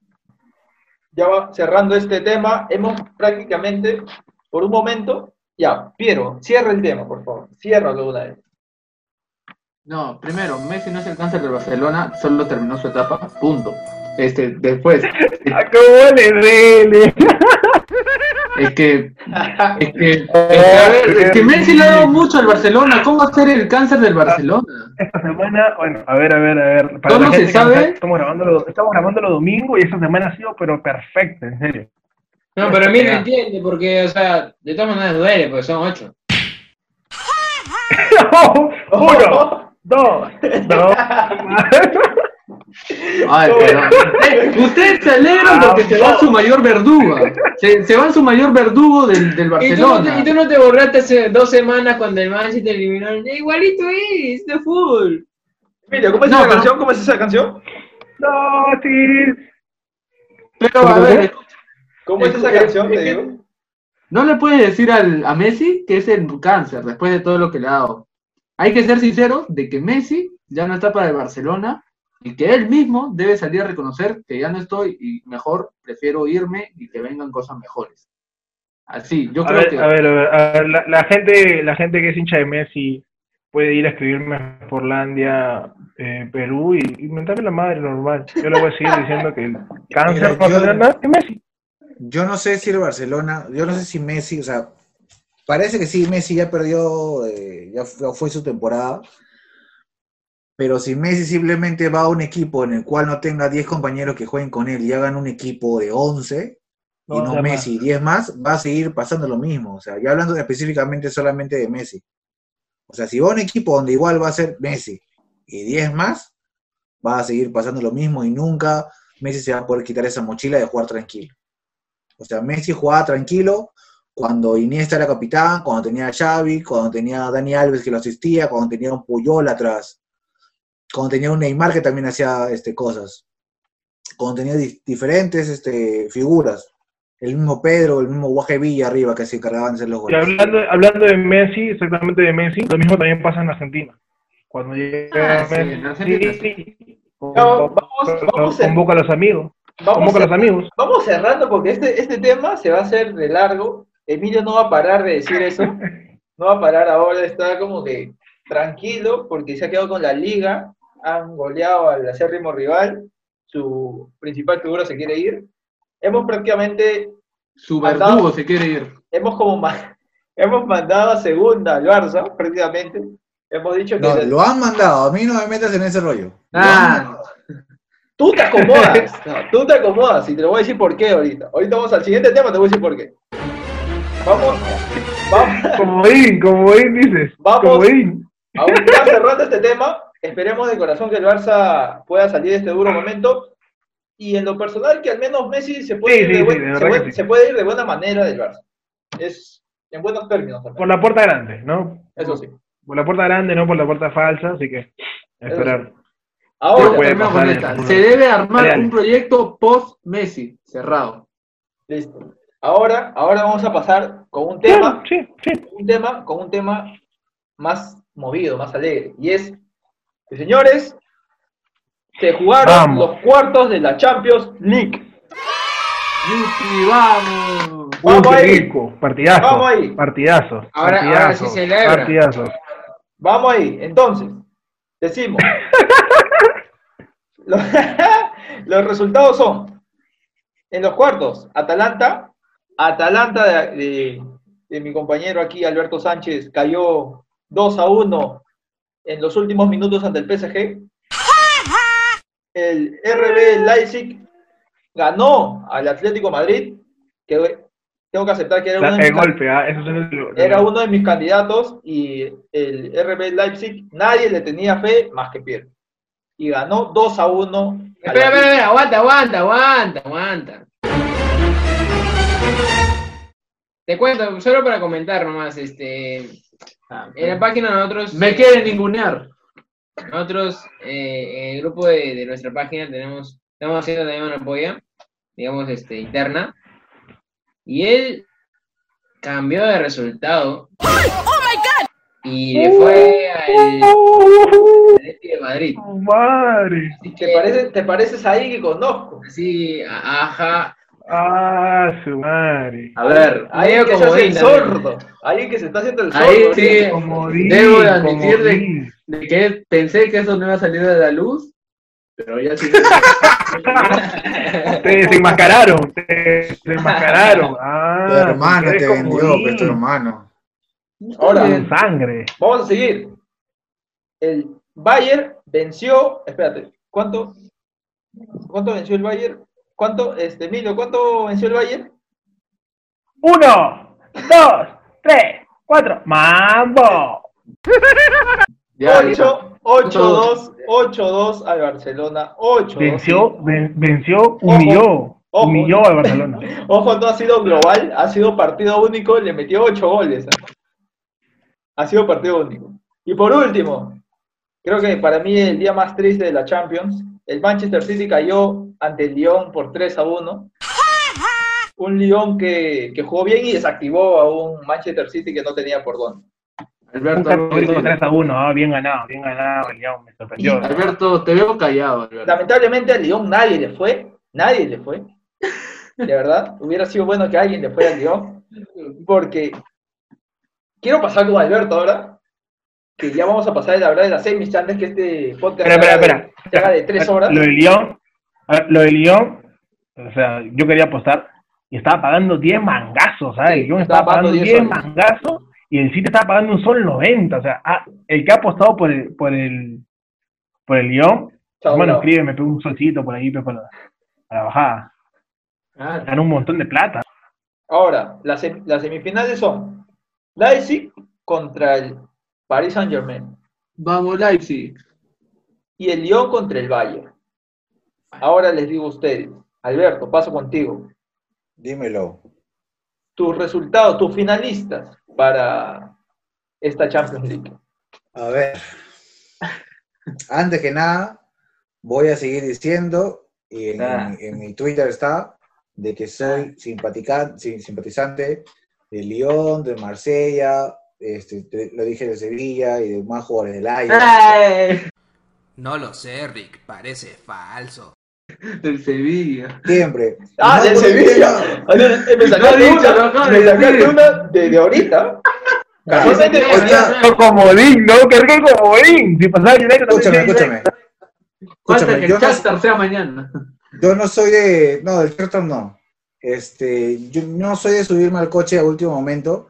[SPEAKER 1] ya va cerrando este tema, hemos prácticamente, por un momento, ya, Piero, cierra el tema, por favor, ciérralo de una vez.
[SPEAKER 5] No, primero, Messi no es el cáncer del Barcelona, solo terminó su etapa, punto. Este, después,
[SPEAKER 2] Ah, ¿Cómo le duele?
[SPEAKER 5] es que, es que, es que, a ver, es que Messi le ha dado mucho al Barcelona, ¿cómo va a ser el cáncer del Barcelona?
[SPEAKER 2] Esta semana, bueno, a ver, a ver, a ver.
[SPEAKER 5] ¿Cómo
[SPEAKER 2] la
[SPEAKER 5] se sabe?
[SPEAKER 2] nos- Estamos grabándolo, estamos grabándolo domingo y esta semana ha sido pero perfecta, en serio.
[SPEAKER 4] No, pero a mí no entiende, porque, o sea, de todas maneras duele, porque son ocho.
[SPEAKER 2] Uno, dos, dos.
[SPEAKER 5] Ay, pero, ustedes se alegran porque se va su mayor verdugo, se, se va su mayor verdugo del, del
[SPEAKER 4] ¿Y tú, no te,
[SPEAKER 5] Barcelona.
[SPEAKER 4] y tú no te borraste hace dos semanas cuando el Manchester eliminó? el- Igualito es, de full.
[SPEAKER 1] Emilio, ¿cómo es
[SPEAKER 5] No,
[SPEAKER 1] esa
[SPEAKER 5] pero-
[SPEAKER 1] canción? ¿Cómo es esa canción?
[SPEAKER 2] No, sí.
[SPEAKER 5] Pero a ver,
[SPEAKER 1] ¿Cómo es esa
[SPEAKER 5] Eh,
[SPEAKER 1] canción,
[SPEAKER 5] eh,
[SPEAKER 1] te
[SPEAKER 5] eh,
[SPEAKER 1] digo?
[SPEAKER 5] No le puedes decir al, a Messi que es el cáncer después de todo lo que le ha dado. Hay que ser sincero de que Messi ya no está para el Barcelona y que él mismo debe salir a reconocer que ya no estoy y mejor prefiero irme y que vengan cosas mejores. Así, yo
[SPEAKER 2] A
[SPEAKER 5] creo
[SPEAKER 2] ver,
[SPEAKER 5] que
[SPEAKER 2] a ver, a ver, a ver, la, la gente, la gente que es hincha de Messi puede ir a escribirme a Portlandia, eh, Perú y, y mentarme la madre normal. Yo le voy a seguir diciendo que el cáncer
[SPEAKER 3] Mira, yo-
[SPEAKER 2] es Messi.
[SPEAKER 3] Yo no sé si el Barcelona, yo no sé si Messi, o sea, parece que sí, Messi ya perdió, eh, ya fue, fue su temporada, pero si Messi simplemente va a un equipo en el cual no tenga 10 compañeros que jueguen con él y hagan un equipo de 11, y
[SPEAKER 2] No,
[SPEAKER 3] Messi, 10 más, va a seguir pasando lo mismo. O sea, ya hablando específicamente solamente de Messi. O sea, si va a un equipo donde igual va a ser Messi y 10 más, va a seguir pasando lo mismo y nunca Messi se va a poder quitar esa mochila de jugar tranquilo. O sea, Messi jugaba tranquilo cuando Iniesta era capitán, cuando tenía a Xavi, cuando tenía a Dani Alves que lo asistía, cuando tenía un Puyol atrás, cuando tenía un Neymar que también hacía este, cosas, cuando tenía di- diferentes este, figuras. El mismo Pedro, el mismo Guaje Villa arriba que se encargaban de hacer los
[SPEAKER 2] Y
[SPEAKER 3] goles.
[SPEAKER 2] hablando, hablando de Messi, exactamente de Messi, lo mismo también pasa en Argentina. Cuando llega
[SPEAKER 5] Ah, sí,
[SPEAKER 2] Messi,
[SPEAKER 5] en Argentina
[SPEAKER 2] sí,
[SPEAKER 1] No, vamos-
[SPEAKER 2] convoca a los amigos.
[SPEAKER 1] Vamos,
[SPEAKER 2] Convoca a los
[SPEAKER 1] cer-
[SPEAKER 2] amigos.
[SPEAKER 1] vamos cerrando porque este, este tema se va a hacer de largo. Emilio no va a parar de decir eso. No va a parar ahora, está como que tranquilo porque se ha quedado con la liga. Han goleado al acérrimo rival. Su principal figura se quiere ir. Hemos prácticamente,
[SPEAKER 5] su
[SPEAKER 1] Mandado-
[SPEAKER 5] verdugo se quiere ir.
[SPEAKER 1] hemos como hemos mandado a segunda al Barça, prácticamente. Hemos dicho que
[SPEAKER 3] No,
[SPEAKER 1] se-
[SPEAKER 3] lo han mandado, a mí no me metas en ese rollo. Lo
[SPEAKER 5] Ah.
[SPEAKER 1] tú te acomodas. no, tú te acomodas y te lo voy a decir por qué ahorita. Ahorita vamos al siguiente tema, te voy a decir por qué. Vamos, vamos.
[SPEAKER 2] Comodín, comodín dices.
[SPEAKER 1] Vamos.
[SPEAKER 2] Comodín.
[SPEAKER 1] Aún ya cerrando este tema, esperemos de corazón que el Barça pueda salir de este duro momento. Y en lo personal, que al menos Messi se puede,
[SPEAKER 2] Sí,
[SPEAKER 1] ir, de
[SPEAKER 2] sí,
[SPEAKER 1] buen-
[SPEAKER 2] sí,
[SPEAKER 1] se, puede,
[SPEAKER 2] que sí.
[SPEAKER 1] se puede ir de buena manera del Barça. Es en buenos términos también.
[SPEAKER 2] Por la puerta grande, ¿no?
[SPEAKER 1] Eso sí.
[SPEAKER 2] Por la puerta grande, no por la puerta falsa, así que a esperar.
[SPEAKER 1] Ahora,
[SPEAKER 2] puede pasar
[SPEAKER 5] esta. Se debe armar un proyecto post-Messi, cerrado.
[SPEAKER 1] listo. Ahora, ahora vamos a pasar con un tema,
[SPEAKER 2] Sí, sí.
[SPEAKER 1] un tema, con un tema más movido, más alegre. Y es señores, se jugaron
[SPEAKER 2] Vamos.
[SPEAKER 1] los cuartos de la Champions League.
[SPEAKER 5] Yupi, vamos.
[SPEAKER 1] Vamos
[SPEAKER 2] Uy,
[SPEAKER 1] ahí.
[SPEAKER 2] rico. Partidazo.
[SPEAKER 1] Vamos ahí.
[SPEAKER 2] Partidazo.
[SPEAKER 4] Ahora-
[SPEAKER 2] partidazo,
[SPEAKER 4] ahora sí celebra.
[SPEAKER 2] Partidazo.
[SPEAKER 1] Vamos ahí, entonces, decimos. los, los resultados son, en los cuartos, Atalanta, Atalanta de, de- de mi compañero aquí, Alberto Sánchez, cayó 2 a 1 en los últimos minutos ante el PSG. El RB Leipzig ganó al Atlético Madrid, que tengo que aceptar que era uno de mis
[SPEAKER 2] golpe, ¿ah? Eso es el-
[SPEAKER 1] era uno de mis candidatos y el RB Leipzig nadie le tenía fe más que Pierre. Y ganó 2 a 1.
[SPEAKER 4] Espera, espera, espera, aguanta, aguanta, aguanta, aguanta. Te cuento, solo para comentar nomás, este, en la página nosotros,
[SPEAKER 5] Me quieren ningunear.
[SPEAKER 4] nosotros, eh, en el grupo de, de nuestra página tenemos, estamos haciendo también una polla, digamos, este, interna, y él cambió de resultado. Y le fue al Atlético de Madrid.
[SPEAKER 2] Madre.
[SPEAKER 4] Así
[SPEAKER 1] ¿Te,
[SPEAKER 4] que,
[SPEAKER 1] parece, ¿Te pareces a alguien que conozco?
[SPEAKER 4] así, a- ajá,
[SPEAKER 2] Ah, su madre.
[SPEAKER 5] A ver,
[SPEAKER 1] Alguien que se hace el sordo. Alguien que se está haciendo el sordo.
[SPEAKER 5] Ahí
[SPEAKER 1] ahorita.
[SPEAKER 5] sí.
[SPEAKER 2] Comodín,
[SPEAKER 5] Debo de admitir de- que pensé que eso no iba a salir de la luz, pero ya sí.
[SPEAKER 2] Te desenmascararon, te desenmascararon. Ah,
[SPEAKER 3] Tu hermano te vendió, pues tu hermano.
[SPEAKER 1] Ahora,
[SPEAKER 2] con sangre.
[SPEAKER 1] vamos a seguir. El Bayern venció, espérate, ¿cuánto? ¿Cuánto venció el Bayern? ¿Cuánto, este, Emilio, cuánto venció el Bayern?
[SPEAKER 2] Uno, dos, tres, cuatro. ¡Mambo!
[SPEAKER 5] Ya, ya.
[SPEAKER 1] 8, 8-2, 8-2 al Barcelona, 8-2.
[SPEAKER 2] Venció, ven- venció, humilló.
[SPEAKER 1] Ojo.
[SPEAKER 2] Humilló al Barcelona.
[SPEAKER 1] Ojo, no ha sido global, ha sido partido único, le metió 8 goles. ¿eh? Ha sido partido único. Y por último, creo que para mí el día más triste de la Champions, el Manchester City cayó ante el Lyon por 3 a 1. Un Lyon que, que jugó bien y desactivó a un Manchester City que no tenía por dónde.
[SPEAKER 5] Alberto,
[SPEAKER 2] categórico 3 a 1. Ah, bien ganado, bien ganado. el León, me sorprendió.
[SPEAKER 5] Alberto, te veo callado, Alberto.
[SPEAKER 1] Lamentablemente al Lyon nadie le fue, nadie le fue. De verdad, hubiera sido bueno que alguien le fuera al Lyon, porque quiero pasar con Alberto ahora, que ya vamos a pasar de hablar de las semis antes que este podcast
[SPEAKER 2] Espera, espera,
[SPEAKER 1] de- de tres horas.
[SPEAKER 2] Lo de Lyon, a ver, lo de Lyon, o sea, yo quería apostar y estaba pagando 10 mangazos, ¿sabes?
[SPEAKER 1] Sí,
[SPEAKER 2] El
[SPEAKER 1] estaba
[SPEAKER 2] estaba pagando
[SPEAKER 1] pagando
[SPEAKER 2] 10
[SPEAKER 1] 10
[SPEAKER 2] mangazos y el City estaba pagando un sol 90, o sea, ah, el que ha apostado por el, por el, por el Lyon,
[SPEAKER 1] Chao,
[SPEAKER 2] bueno,
[SPEAKER 1] bravo.
[SPEAKER 2] escribe, me pegó un solcito por ahí, pues, para la, para la bajada.
[SPEAKER 5] Ah,
[SPEAKER 2] Ganó un montón de plata.
[SPEAKER 1] Ahora, las, las semifinales son Leipzig contra el Paris Saint Germain
[SPEAKER 5] Vamos, Leipzig.
[SPEAKER 1] y el Lyon contra el Bayern. Ahora les digo a ustedes, Alberto, paso contigo.
[SPEAKER 3] Dímelo.
[SPEAKER 1] tus resultados, tus finalistas para esta Champions League.
[SPEAKER 3] A ver. Antes que nada, voy a seguir diciendo, y en,
[SPEAKER 5] Ah.
[SPEAKER 3] en- en mi Twitter está, de que soy simpatica- sim- simpatizante de Lyon, de Marsella, este, de- lo dije de Sevilla y de más jugadores del Ajax.
[SPEAKER 7] No lo sé, Rick, parece falso.
[SPEAKER 5] Del Sevilla.
[SPEAKER 3] Siempre.
[SPEAKER 1] Ah,
[SPEAKER 3] No
[SPEAKER 1] del Sevilla.
[SPEAKER 3] tema-
[SPEAKER 1] Oye, Me sacaste una, me
[SPEAKER 5] de
[SPEAKER 1] sacaste una de, de ahorita. Casualmente,
[SPEAKER 3] O sea,
[SPEAKER 2] Qué comodín, ¿no? Qué rico comodín. Si pasaba el United
[SPEAKER 3] Escúchame, escúchame.
[SPEAKER 5] Falta que
[SPEAKER 3] yo
[SPEAKER 5] el
[SPEAKER 3] no-
[SPEAKER 5] Shakhtar sea mañana.
[SPEAKER 3] Yo no soy de. No, del Charlton no. Este, yo no soy de subirme al coche a último momento.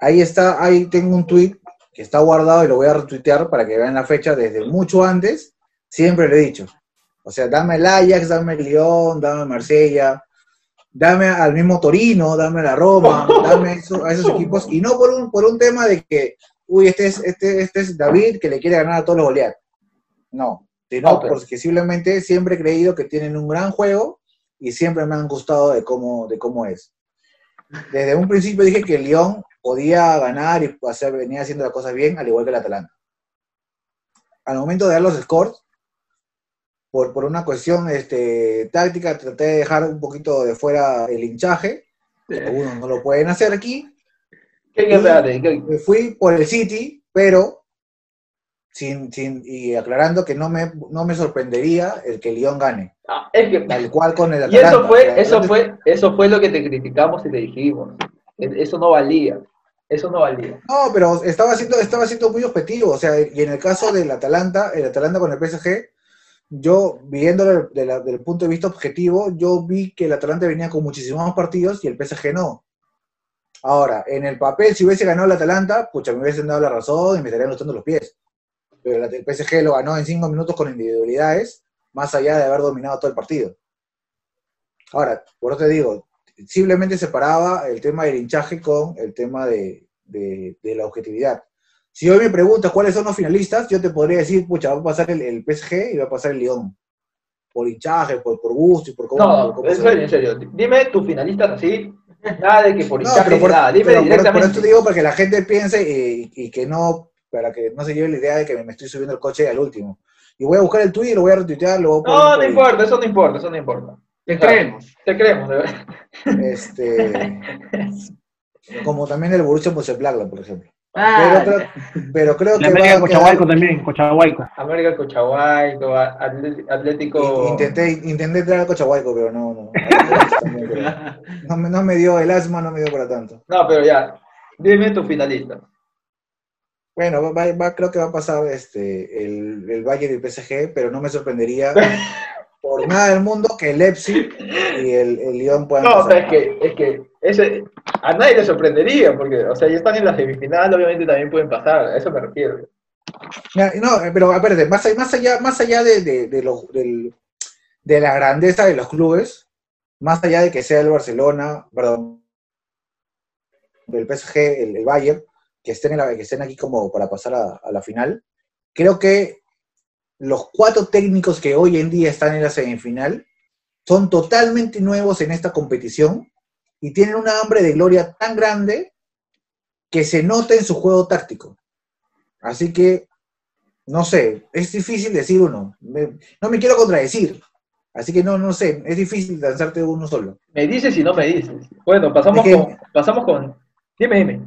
[SPEAKER 3] Ahí está, ahí tengo un tweet que está guardado y lo voy a retuitear para que vean la fecha desde mucho antes. Siempre lo he dicho. O sea, dame el Ajax, dame el Lyon, dame el Marsella, dame al mismo Torino, dame la Roma, dame eso- a esos equipos. Y no por un, por un tema de que, uy, este es, este, este es David que le quiere ganar a todos los goleados. No, sino porque simplemente siempre he creído que tienen un gran juego y siempre me han gustado de cómo, de cómo es. Desde un principio dije que el Lyon podía ganar y hacer, venía haciendo las cosas bien, al igual que el Atalanta. Al momento de dar los scores, por, por una cuestión este, táctica, traté de dejar un poquito de fuera el hinchaje. Algunos no lo pueden hacer aquí.
[SPEAKER 1] ¿Qué, qué, qué-
[SPEAKER 3] Me fui por el City, pero sin, sin, y aclarando que no me, no me sorprendería el que Lyon gane.
[SPEAKER 1] ah, es que-
[SPEAKER 3] Tal cual con el
[SPEAKER 1] y
[SPEAKER 3] Atalanta.
[SPEAKER 1] eso fue, eso fue, eso fue lo que te criticamos y te dijimos. E- Eso no valía. Eso no valía.
[SPEAKER 3] No, pero estaba siendo, estaba siendo muy objetivo. O sea, y en el caso del Atalanta, el Atalanta con el PSG, yo viéndolo de la- del punto de vista objetivo, yo vi que el Atalanta venía con muchísimos más partidos y el PSG no. Ahora, en el papel, si hubiese ganado el Atalanta, pucha, me hubiesen dado la razón y me estarían gustando los pies. Pero el PSG lo ganó en cinco minutos con individualidades, más allá de haber dominado todo el partido. Ahora, por eso te digo, simplemente separaba el tema del hinchaje con el tema de, de- de la objetividad. Si hoy me preguntas cuáles son los finalistas, yo te podría decir, pucha, va a pasar el, el PSG y va a pasar el Lyon. Por hinchaje, por, por gusto y por cómo...
[SPEAKER 1] No,
[SPEAKER 3] por cómo
[SPEAKER 1] en
[SPEAKER 3] se-
[SPEAKER 1] serio. Dime tus finalistas así. Nada de que por
[SPEAKER 3] No,
[SPEAKER 1] hinchaje ni
[SPEAKER 3] por,
[SPEAKER 1] nada. Dime
[SPEAKER 3] pero por- por
[SPEAKER 1] directamente.
[SPEAKER 3] esto te digo para que la gente piense y, y que no, para que no se lleve la idea de que me estoy subiendo el coche al último. Y voy a buscar el tweet, lo voy a retuitear, lo voy a poner
[SPEAKER 1] no,
[SPEAKER 3] por
[SPEAKER 1] no importa, eso no importa, eso no importa.
[SPEAKER 5] Te creemos.
[SPEAKER 1] Te creemos, de verdad.
[SPEAKER 3] Este, como también el Borussia Mönchengladbach, por ejemplo.
[SPEAKER 5] Ah,
[SPEAKER 3] Pero, creo- pero creo
[SPEAKER 2] La
[SPEAKER 3] que
[SPEAKER 2] América de
[SPEAKER 3] a
[SPEAKER 2] Cochahuayco
[SPEAKER 3] quedar-
[SPEAKER 2] también, Cochahuayco.
[SPEAKER 1] América Cochahuayco, Atl- Atlético.
[SPEAKER 3] Intenté, intenté entrar al Cochahuayco, pero no, no. También, pero No me, no me dio el asma, no me dio para tanto.
[SPEAKER 1] No, pero ya. Dime tu finalista.
[SPEAKER 3] Bueno, va- va- creo que va a pasar este, el, el Bayern y el PSG, pero no me sorprendería por nada del mundo que el Leipzig y el, el Lyon puedan
[SPEAKER 1] No, o sea,
[SPEAKER 3] pasar.
[SPEAKER 1] es que, es que ese, a nadie le sorprendería, porque, o sea, ya están en la semifinal, obviamente también pueden pasar, a eso me refiero.
[SPEAKER 3] No, pero espérate, más, allá- más allá, más allá de, de, de lo- del- de la grandeza de los clubes, más allá de que sea el Barcelona, perdón, el PSG, el, el Bayern, que estén, en la- que estén aquí como para pasar a, a la final, creo que los cuatro técnicos que hoy en día están en la semifinal son totalmente nuevos en esta competición y tienen una hambre de gloria tan grande que se nota en su juego táctico. Así que, no sé, es difícil decir uno. Me- no me quiero contradecir. Así que no, no sé, es difícil lanzarte uno solo.
[SPEAKER 1] Me dices y no me dices. Bueno, pasamos
[SPEAKER 3] Es que-
[SPEAKER 1] con, pasamos con, dime, dime.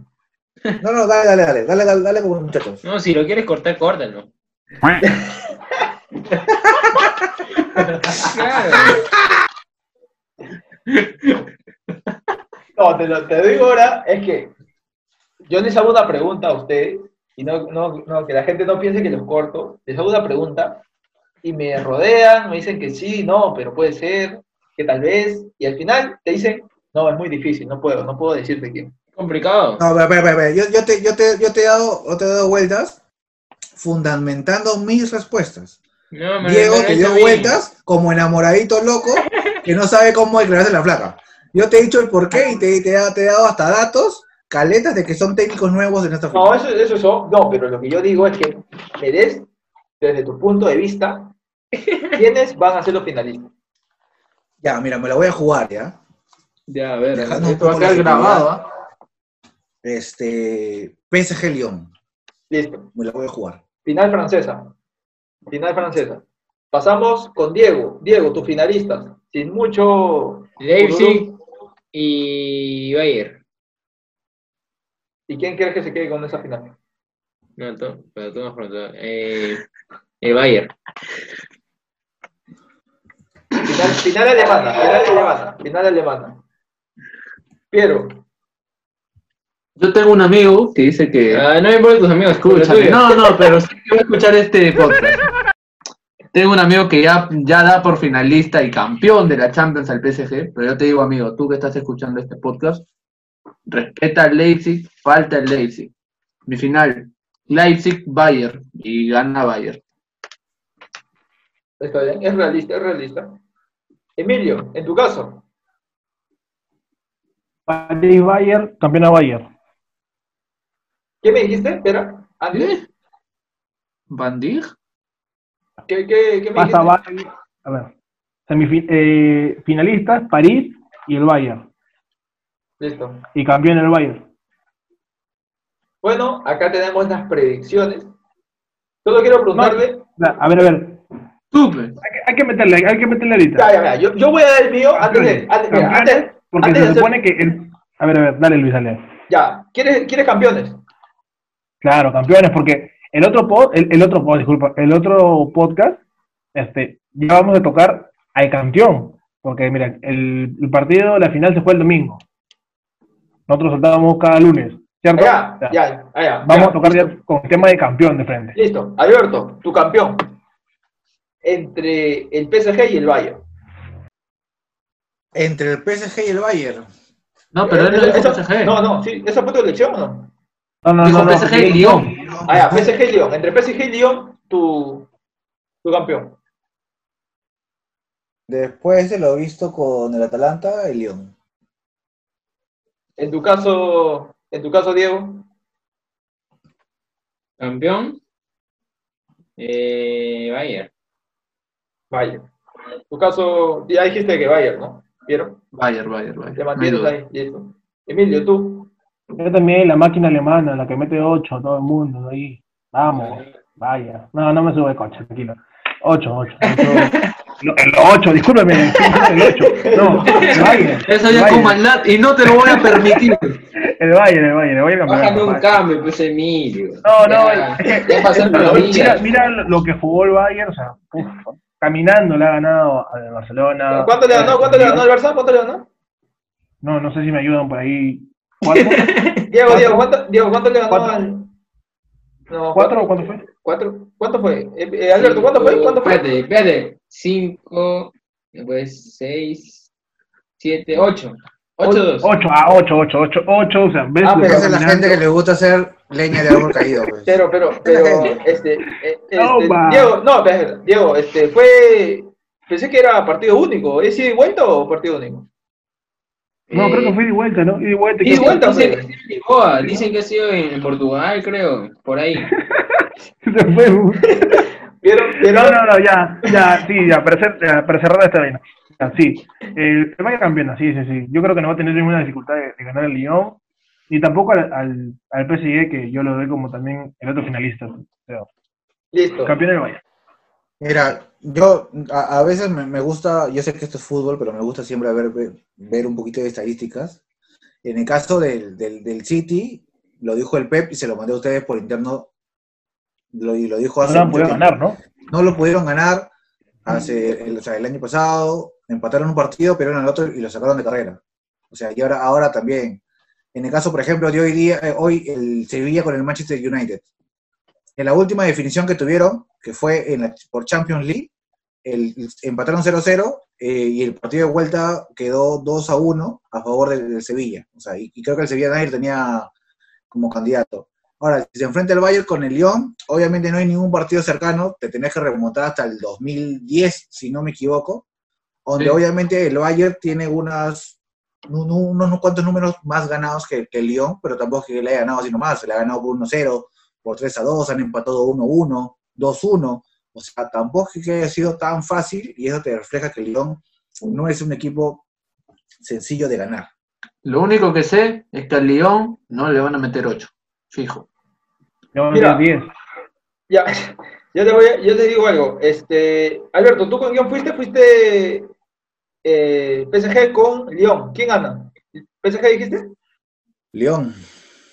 [SPEAKER 3] No, no, dale, dale, dale, dale, dale, dale con muchachos.
[SPEAKER 4] No, si lo quieres cortar, córtalo.
[SPEAKER 1] No, te lo te digo ahora, es que yo les hago una pregunta a ustedes, y no, no, no, que la gente no piense que los corto, les hago una pregunta, y me rodean, me dicen que sí, no, pero puede ser, que tal vez, y al final te dicen, no, es muy difícil, no puedo, no puedo decirte quién.
[SPEAKER 4] Complicado.
[SPEAKER 3] No, espera, espera, espera, Yo, yo te, yo, te, yo, te he dado, yo te he dado vueltas fundamentando mis respuestas.
[SPEAKER 4] No, me-
[SPEAKER 3] Diego
[SPEAKER 4] me-
[SPEAKER 3] te
[SPEAKER 4] me-
[SPEAKER 3] dio vueltas como enamoradito loco que no sabe cómo declararse la flaca. Yo te he dicho el porqué y te, te he dado- te he dado hasta datos, caletas de que son técnicos nuevos en esta
[SPEAKER 1] No, eso, eso, eso, no, pero lo que yo digo es que me des, desde tu punto de vista, quiénes van a ser los finalistas.
[SPEAKER 3] Ya, mira, me la voy a jugar, ¿ya?
[SPEAKER 5] Ya, a ver,
[SPEAKER 3] Dejando
[SPEAKER 5] esto va a quedar grabado.
[SPEAKER 3] Este, PSG Lyon,
[SPEAKER 1] Listo.
[SPEAKER 3] me la voy a jugar.
[SPEAKER 1] Final francesa. Final francesa. Pasamos con Diego. Diego, tus finalistas. Sin mucho.
[SPEAKER 4] Leipzig y Bayern.
[SPEAKER 1] ¿Y quién crees que se quede con esa final?
[SPEAKER 4] No, pero tú más pronto. Eh, el Bayern.
[SPEAKER 1] Final, final alemana. Final alemana. Final alemana. Piero.
[SPEAKER 5] Yo tengo un amigo que dice que.
[SPEAKER 4] Ah, no me importan tus amigos,
[SPEAKER 5] Escúchame, no, no, pero sí que voy a escuchar este podcast. Tengo un amigo que ya, ya da por finalista y campeón de la Champions al PSG, pero yo te digo, amigo, tú que estás escuchando este podcast, respeta al Leipzig, falta el Leipzig. Mi final, Leipzig-Bayern, y gana Bayern.
[SPEAKER 1] Está bien. Es realista, es realista. Emilio, en tu caso.
[SPEAKER 2] París Bayern, campeona Bayern.
[SPEAKER 1] ¿Qué me dijiste? Espera. Antes.
[SPEAKER 5] ¿Eh? ¿Van Dijk?
[SPEAKER 1] ¿Qué, qué, qué me
[SPEAKER 2] Pasa
[SPEAKER 1] dijiste?
[SPEAKER 2] Bayern, a ver, eh, finalistas, París y el Bayern.
[SPEAKER 1] Listo.
[SPEAKER 2] Y campeón el Bayern.
[SPEAKER 1] Bueno, acá tenemos las predicciones. Solo quiero preguntarle.
[SPEAKER 2] A ver, a ver,
[SPEAKER 5] Tupe.
[SPEAKER 2] hay que, hay que meterle, hay que meterle ahorita.
[SPEAKER 1] Ya, ya, ya. Yo, yo voy a dar el mío antes de. Antes, mira, antes-
[SPEAKER 2] porque
[SPEAKER 1] antes de
[SPEAKER 2] se
[SPEAKER 1] hacer-
[SPEAKER 2] supone que el... A ver, a ver, dale Luis, dale.
[SPEAKER 1] Ya. ¿Quieres, ¿Quieres campeones?
[SPEAKER 2] Claro, campeones, porque el otro pod, el, el otro pod, disculpa, el otro podcast, este, ya vamos a tocar al campeón, porque mira, el, el partido, la final se fue el domingo. Nosotros soltábamos cada lunes, ¿cierto?
[SPEAKER 1] Ya,
[SPEAKER 2] Ya.
[SPEAKER 1] ya, ya.
[SPEAKER 2] Vamos
[SPEAKER 1] ya.
[SPEAKER 2] a tocar ya con el tema de campeón de frente.
[SPEAKER 1] Listo. Alberto, tu campeón. Entre el PSG y el Bayern.
[SPEAKER 3] Entre el PSG y el Bayern.
[SPEAKER 5] No, pero él no dijo
[SPEAKER 1] Eso-
[SPEAKER 5] PSG.
[SPEAKER 1] No, no, sí. ¿Esa fue tu elección o no?
[SPEAKER 2] No, no,
[SPEAKER 5] Dijo
[SPEAKER 2] no, no,
[SPEAKER 5] PSG y Lyon.
[SPEAKER 1] Ah, ya, PSG y Lyon. Entre PSG y Lyon, tu, tu campeón.
[SPEAKER 3] Después de lo visto con el Atalanta, el Lyon.
[SPEAKER 1] En tu caso, en tu caso, Diego.
[SPEAKER 4] Campeón. Eh, Bayern.
[SPEAKER 1] Bayern. En tu caso, ya dijiste que Bayern, ¿no? ¿Vieron?
[SPEAKER 5] Bayern, Bayern, Bayern.
[SPEAKER 1] Te mantienes ahí, listo. Emilio, tú.
[SPEAKER 2] Yo también, la máquina alemana, la que mete 8, todo el mundo ahí. Vamos, vaya. No, no me sube coche, tranquilo. 8, 8. El 8, discúlpeme, el 8. No, el Bayern.
[SPEAKER 5] Eso ya con maldad y no te lo voy a permitir.
[SPEAKER 2] El Bayern, el Bayern, el Bayern campeón.
[SPEAKER 4] un cambio, pues Emilio.
[SPEAKER 2] No, no,
[SPEAKER 4] Ya,
[SPEAKER 2] es que-
[SPEAKER 4] ya pasó el
[SPEAKER 2] mira, mira lo que jugó el Bayern, o sea, uf, caminando le ha ganado al Barcelona.
[SPEAKER 1] ¿Cuánto le ganó? ¿Cuánto le ganó el Barça? ¿Cuánto le ganó?
[SPEAKER 2] No, no sé si me ayudan por ahí.
[SPEAKER 1] Diego. Diego, ¿cuánto, Diego, ¿cuánto le ganó
[SPEAKER 2] ¿Cuánto?
[SPEAKER 1] al, No,
[SPEAKER 2] ¿Cuatro o cuánto fue?
[SPEAKER 1] ¿Cuatro? ¿Cuánto fue? Eh, eh, Alberto, ¿cuánto fue? ¿Cuánto fue?
[SPEAKER 4] Espérate, espérate. Cinco, después seis, siete, ocho. Ocho, dos.
[SPEAKER 2] 8, ah, 8, 8, 8, 8, o sea, ¿ves?
[SPEAKER 1] Ah, pero
[SPEAKER 3] Esa es la gente que le gusta hacer leña de árbol caído, pues.
[SPEAKER 1] Pero, pero, pero, este, eh, este,
[SPEAKER 2] Toma.
[SPEAKER 1] Diego, no, Diego, este, fue, pensé que era partido único, ¿es ida y vuelta o partido único?
[SPEAKER 2] No, creo que
[SPEAKER 4] Eh,
[SPEAKER 2] fue de vuelta, ¿no? Y de vuelta.
[SPEAKER 1] Y de vuelta,
[SPEAKER 4] Dicen que ha sido en Lisboa, dicen que ha sido en Portugal, creo, por ahí.
[SPEAKER 2] Se fue.
[SPEAKER 1] ¿Vieron?
[SPEAKER 2] No,
[SPEAKER 1] ¿Vieron?
[SPEAKER 2] no, no, ya, ya, sí, ya, para, cer- ya, para cerrar esta vaina. Ya, sí, el, el Bayern campeona, sí, sí, sí. Yo creo que no va a tener ninguna dificultad de, de ganar el Lyon, ni tampoco al, al, al PSG, que yo lo veo como también el otro finalista. O sea,
[SPEAKER 1] Listo.
[SPEAKER 2] campeón del Bayern.
[SPEAKER 3] Mira, yo a, a veces me, me gusta, yo sé que esto es fútbol, pero me gusta siempre ver, ver, ver un poquito de estadísticas. En el caso del, del, del City, lo dijo el Pep y se lo mandé a ustedes por interno, lo, y lo dijo
[SPEAKER 2] No lo
[SPEAKER 3] tiempo.
[SPEAKER 2] ganar, ¿no?
[SPEAKER 3] No lo pudieron ganar hace, el, o sea, el año pasado, empataron un partido, pero en el otro y lo sacaron de carrera. O sea, y ahora, ahora también. En el caso, por ejemplo, de hoy día, eh, hoy el Sevilla con el Manchester United. En la última definición que tuvieron, que fue en la- por Champions League, el, empataron 0-0 eh, y el partido de vuelta quedó 2-1 a favor del, del Sevilla. O sea, y, y creo que el Sevilla nadie tenía como candidato. Ahora, si se enfrenta el Bayern con el Lyon, obviamente no hay ningún partido cercano, te tenés que remontar hasta el 2010, si no me equivoco, donde
[SPEAKER 5] Sí.
[SPEAKER 3] obviamente el Bayern tiene unas, un- un- unos cuantos números más ganados que, que el Lyon, pero tampoco es que le haya ganado sino más, le ha ganado por 1-0, por 3-2, han empatado 1-1, 2-1, o sea, tampoco es que haya sido tan fácil y eso te refleja que el Lyon no es un equipo sencillo de ganar.
[SPEAKER 5] Lo único que sé es que al Lyon no le van a meter 8, fijo.
[SPEAKER 2] Le van a
[SPEAKER 1] Mira.
[SPEAKER 2] meter 10.
[SPEAKER 1] Ya, yo te, voy a- yo te digo algo. Este, Alberto, ¿tú con quién fuiste? Fuiste eh, PSG con Lyon. ¿Quién gana? ¿PSG dijiste?
[SPEAKER 3] Lyon.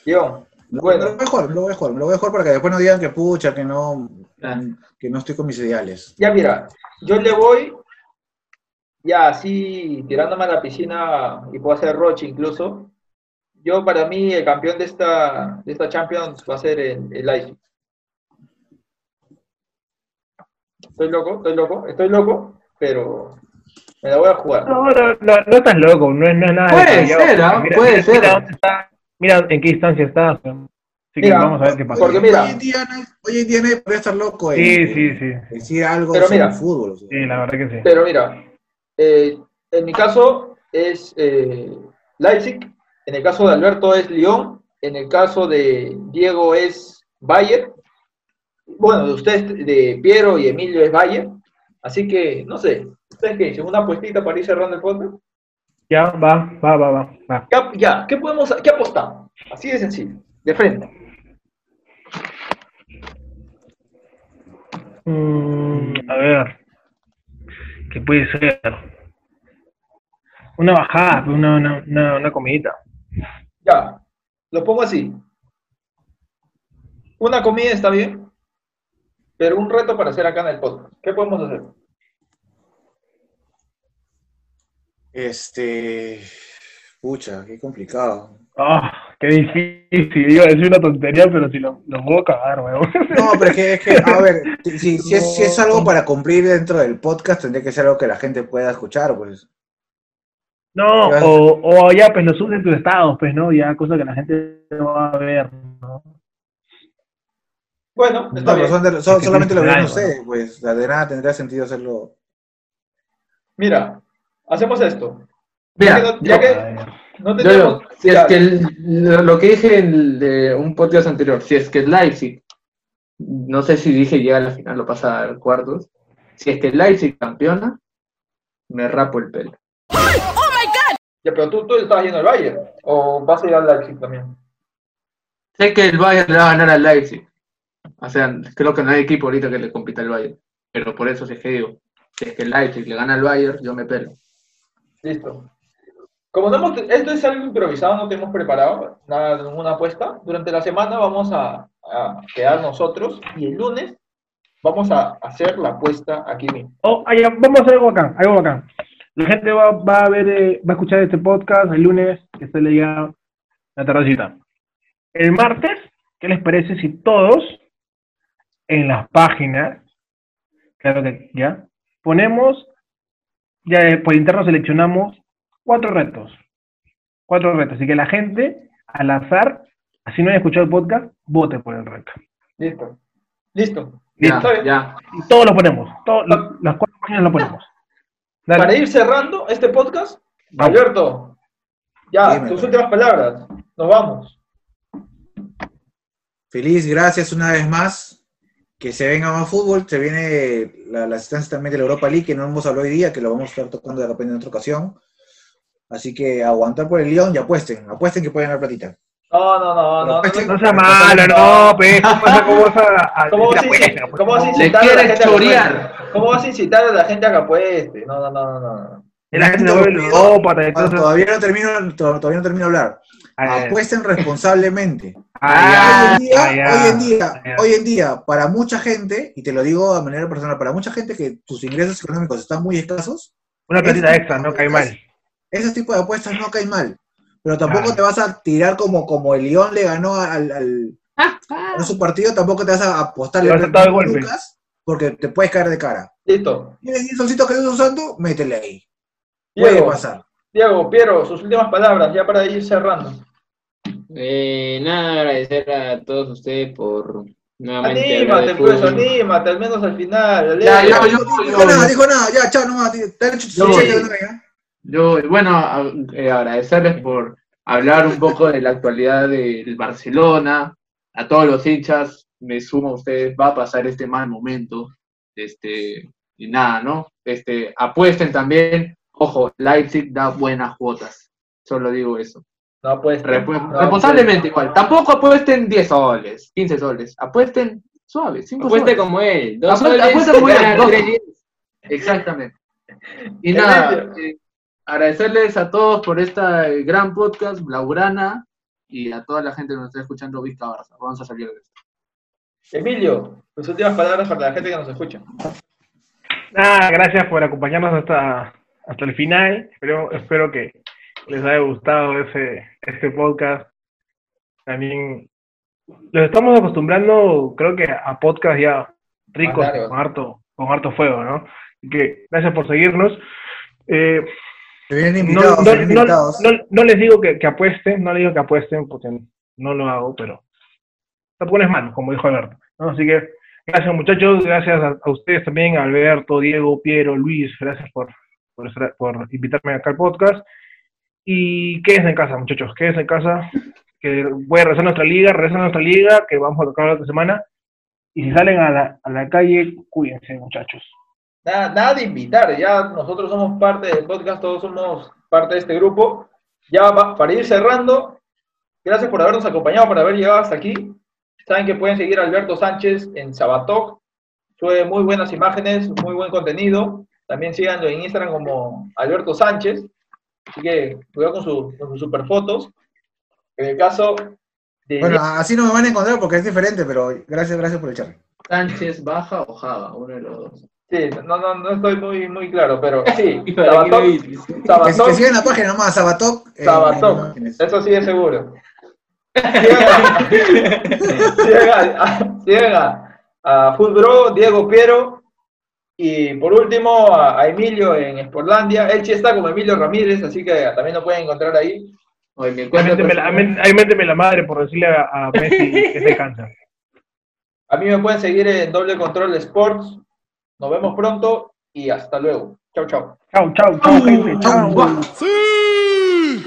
[SPEAKER 1] Lyon.
[SPEAKER 3] Lo,
[SPEAKER 1] Bueno.
[SPEAKER 3] lo voy a jugar, lo voy a jugar, lo voy a jugar para que después no digan que pucha, que no, Que no estoy con mis ideales.
[SPEAKER 1] Ya mira, yo le voy ya así tirándome a la piscina y puedo hacer Roche incluso. Yo para mí el campeón de esta, de esta Champions va a ser el, el Leipzig. Estoy loco, estoy loco, estoy loco, pero me la voy a jugar.
[SPEAKER 2] No, no, no, no estás loco, no es, no es nada.
[SPEAKER 5] Puede ser, ¿ah? Puede ser.
[SPEAKER 2] Mira, dónde está, mira en qué instancia estás. Así que vamos a ver qué pasa.
[SPEAKER 1] Porque mira-
[SPEAKER 3] hoy en día, no- hoy en día nadie puede estar loco en,
[SPEAKER 2] Sí, sí, sí.
[SPEAKER 3] decir algo
[SPEAKER 1] Pero
[SPEAKER 3] sobre
[SPEAKER 1] mira.
[SPEAKER 3] el fútbol. o sea.
[SPEAKER 2] Sí, la verdad que sí.
[SPEAKER 1] Pero mira, eh, en mi caso es eh, Leipzig, en el caso de Alberto es Lyon, en el caso de Diego es Bayern, bueno, de ustedes, de Piero y Emilio es Bayern, así que, no sé, ¿ustedes qué dicen? ¿Una apuestita para ir cerrando el podcast?
[SPEAKER 2] Ya, va, va, va, va. va.
[SPEAKER 1] Ya, ya, ¿qué podemos, qué apostamos? Así de sencillo, de frente.
[SPEAKER 2] Mm, a ver. ¿Qué puede ser? Una bajada, pues, una, una, una, una comidita.
[SPEAKER 1] Ya, lo pongo así. Una comida está bien, pero un reto para hacer acá en el podcast. ¿Qué podemos hacer?
[SPEAKER 3] Este. Pucha, qué complicado.
[SPEAKER 2] Ah, qué difícil. Iba a decir una tontería, pero si lo, lo puedo cagar, weón.
[SPEAKER 3] No, pero es que, es que a ver, si, si es, si es algo para cumplir dentro del podcast, tendría que ser algo que la gente pueda escuchar, pues.
[SPEAKER 2] No,
[SPEAKER 3] ¿Qué vas a
[SPEAKER 2] o, o ya, pues lo subes en tus estados, pues, ¿no? Ya, cosa que la gente no va a ver, ¿no?
[SPEAKER 1] Bueno,
[SPEAKER 3] No,
[SPEAKER 1] está
[SPEAKER 3] pero
[SPEAKER 1] bien.
[SPEAKER 3] son de- son-
[SPEAKER 2] Es que
[SPEAKER 3] solamente lo verán
[SPEAKER 2] algo,
[SPEAKER 3] ustedes, pues. La de nada tendría sentido hacerlo.
[SPEAKER 1] Mira, hacemos esto.
[SPEAKER 5] Mira,
[SPEAKER 1] ya que no, ya que. No
[SPEAKER 5] Yo,
[SPEAKER 1] tenemos.
[SPEAKER 5] si es que el- lo que dije en el de un podcast anterior, si es que el Leipzig, no sé si dije llega a la final o pasa a cuartos, si es que el Leipzig campeona, me rapo el pelo.
[SPEAKER 1] ya, pero tú, tú estabas yendo al Bayern. ¿O vas a ir al Leipzig también?
[SPEAKER 5] Sé que el Bayern le va a ganar al Leipzig. O sea, creo que no hay equipo ahorita que le compita al Bayern. Pero por eso si es que digo, si es que el Leipzig le gana al Bayern, yo me pelo.
[SPEAKER 1] Listo. Como no hemos, esto es algo improvisado, no tenemos preparado nada, ninguna apuesta. Durante la semana vamos a, a quedar nosotros y el lunes vamos a hacer la apuesta aquí mismo.
[SPEAKER 2] Oh, ya, vamos a hacer algo bacán, algo bacán. La gente va, va a ver, eh, va a escuchar este podcast el lunes, que sale ya la tardecita. El martes, ¿qué les parece si todos en las páginas, claro que ya, ponemos, ya eh, por interno seleccionamos cuatro retos. Cuatro retos. Y que la gente, al azar, así no haya escuchado el podcast, vote por el reto.
[SPEAKER 1] Listo. Listo.
[SPEAKER 5] Ya, ya.
[SPEAKER 2] Y todos lo ponemos. todos- lo- las cuatro páginas lo ponemos. Dale.
[SPEAKER 1] Para ir cerrando este podcast,
[SPEAKER 2] Vamos.
[SPEAKER 1] Alberto, ya,
[SPEAKER 3] Dime.
[SPEAKER 1] tus últimas palabras. Nos vamos.
[SPEAKER 3] Feliz, gracias una vez más. Que se venga más fútbol. Se viene la, la asistencia también de la Europa League, que no hemos hablado hoy día, que lo vamos a estar tocando de repente en otra ocasión. Así que aguantar por el León y apuesten. Apuesten que pueden ganar platita.
[SPEAKER 1] No, no, no, no. No,
[SPEAKER 2] No sea malo, no, pe. ¿Cómo vas a- cómo vas a- a-
[SPEAKER 1] ¿Cómo vas a
[SPEAKER 2] decir
[SPEAKER 1] incitar- a
[SPEAKER 2] pues,
[SPEAKER 1] la gente a que apueste? ¿Cómo vas a incitar a la gente a que apueste? No, no, no, no, no.
[SPEAKER 2] La gente no ve ludópata, entonces.
[SPEAKER 3] Todavía no termino, to- todavía no termino de hablar. Apuesten responsablemente. hoy, en día,
[SPEAKER 2] ya,
[SPEAKER 3] hoy en día,
[SPEAKER 2] ya.
[SPEAKER 3] hoy en día, para mucha gente, y te lo digo de manera personal, para mucha gente que sus ingresos económicos están muy escasos,
[SPEAKER 2] Una platita extra, no cae mal.
[SPEAKER 3] Ese tipo de apuestas no caen mal. Pero tampoco
[SPEAKER 2] Claro.
[SPEAKER 3] te vas a tirar como, como el León le ganó al, al a su partido, tampoco te vas a apostarle
[SPEAKER 2] Te vas a el
[SPEAKER 3] lucas, porque te puedes caer de cara.
[SPEAKER 1] Listo.
[SPEAKER 3] ¿Tienes 10 solcitos que estás usando? Métele ahí. Puede pasar.
[SPEAKER 1] Diego, Piero, sus últimas palabras, ya para ir cerrando.
[SPEAKER 4] Eh, nada, agradecer a todos ustedes por nuevamente
[SPEAKER 1] Anímate, pues, anímate, al menos al final.
[SPEAKER 5] Ya, ya, yo,
[SPEAKER 3] Dijo nada, dijo nada, ya, chao nomás, te te han hecho
[SPEAKER 5] Yo bueno, a- eh, agradecerles por hablar un poco de la actualidad del Barcelona, a todos los hinchas, me sumo a ustedes, va a pasar este mal momento, este, y nada, ¿no? Este, apuesten también, ojo, Leipzig da buenas cuotas, solo digo eso.
[SPEAKER 1] No, pues. No,
[SPEAKER 5] responsablemente igual, tampoco apuesten 10 soles, 15 soles, apuesten suave, 5
[SPEAKER 4] Apueste
[SPEAKER 5] soles.
[SPEAKER 4] como él. Soles,
[SPEAKER 5] apuesta como él. Exactamente. Y nada, eh, agradecerles a todos por esta eh, gran podcast, Blaugrana, y a toda la gente que nos está escuchando, Vista Barça. Vamos a salir de esto.
[SPEAKER 1] Emilio, tus últimas palabras para la gente que nos escucha.
[SPEAKER 2] Nada, gracias por acompañarnos hasta, hasta el final. Espero, espero que les haya gustado ese, este podcast. También los estamos acostumbrando, creo que a podcast ya ricos, con harto, con harto fuego, ¿no? Así que gracias por seguirnos. Eh,
[SPEAKER 3] invitados,
[SPEAKER 2] no- les digo que, que apuesten, no les digo que apuesten porque no lo hago, pero te pones mano, como dijo Alberto. ¿no? Así que gracias muchachos, gracias a, a ustedes también, Alberto, Diego, Piero, Luis, gracias por, por, estar- por invitarme acá al podcast. Y quédense en casa, muchachos, quédense en casa, que voy a a nuestra liga, a nuestra liga, que vamos a tocar la otra semana. Y si salen a la, a la calle, cuídense, muchachos.
[SPEAKER 1] Nada, nada de invitar, ya nosotros somos parte del podcast, todos somos parte de este grupo. Ya para ir cerrando, gracias por habernos acompañado, por haber llegado hasta aquí. Saben que pueden seguir a Alberto Sánchez en Sabatok, sube muy buenas imágenes, muy buen contenido. También síganlo en Instagram como Alberto Sánchez. Así que cuidado con, su- con sus super fotos. En el caso de
[SPEAKER 3] Bueno, así no me van a encontrar porque es diferente, pero gracias, gracias por el charla.
[SPEAKER 5] Sánchez, Baja o Java, uno de los dos.
[SPEAKER 1] Sí, no, no, no estoy muy, muy claro, pero sí,
[SPEAKER 3] que sigan la página nomás, Sabatok. eh,
[SPEAKER 1] eso sí es seguro. Sigan a, sigan a- a- Foodbro, Diego Piero, y por último a, a Emilio en Sportlandia. Él sí está como Emilio Ramírez, así que también lo pueden encontrar ahí.
[SPEAKER 2] Méteme la, ahí méteme la madre por decirle a, a Messi que se cansa.
[SPEAKER 1] A mí me pueden seguir en Doble Control Sports. Nos vemos pronto y hasta luego. Chau, chau.
[SPEAKER 2] Chau, chau, chau, gente. Chau.
[SPEAKER 3] Chau.
[SPEAKER 8] ¡Sí!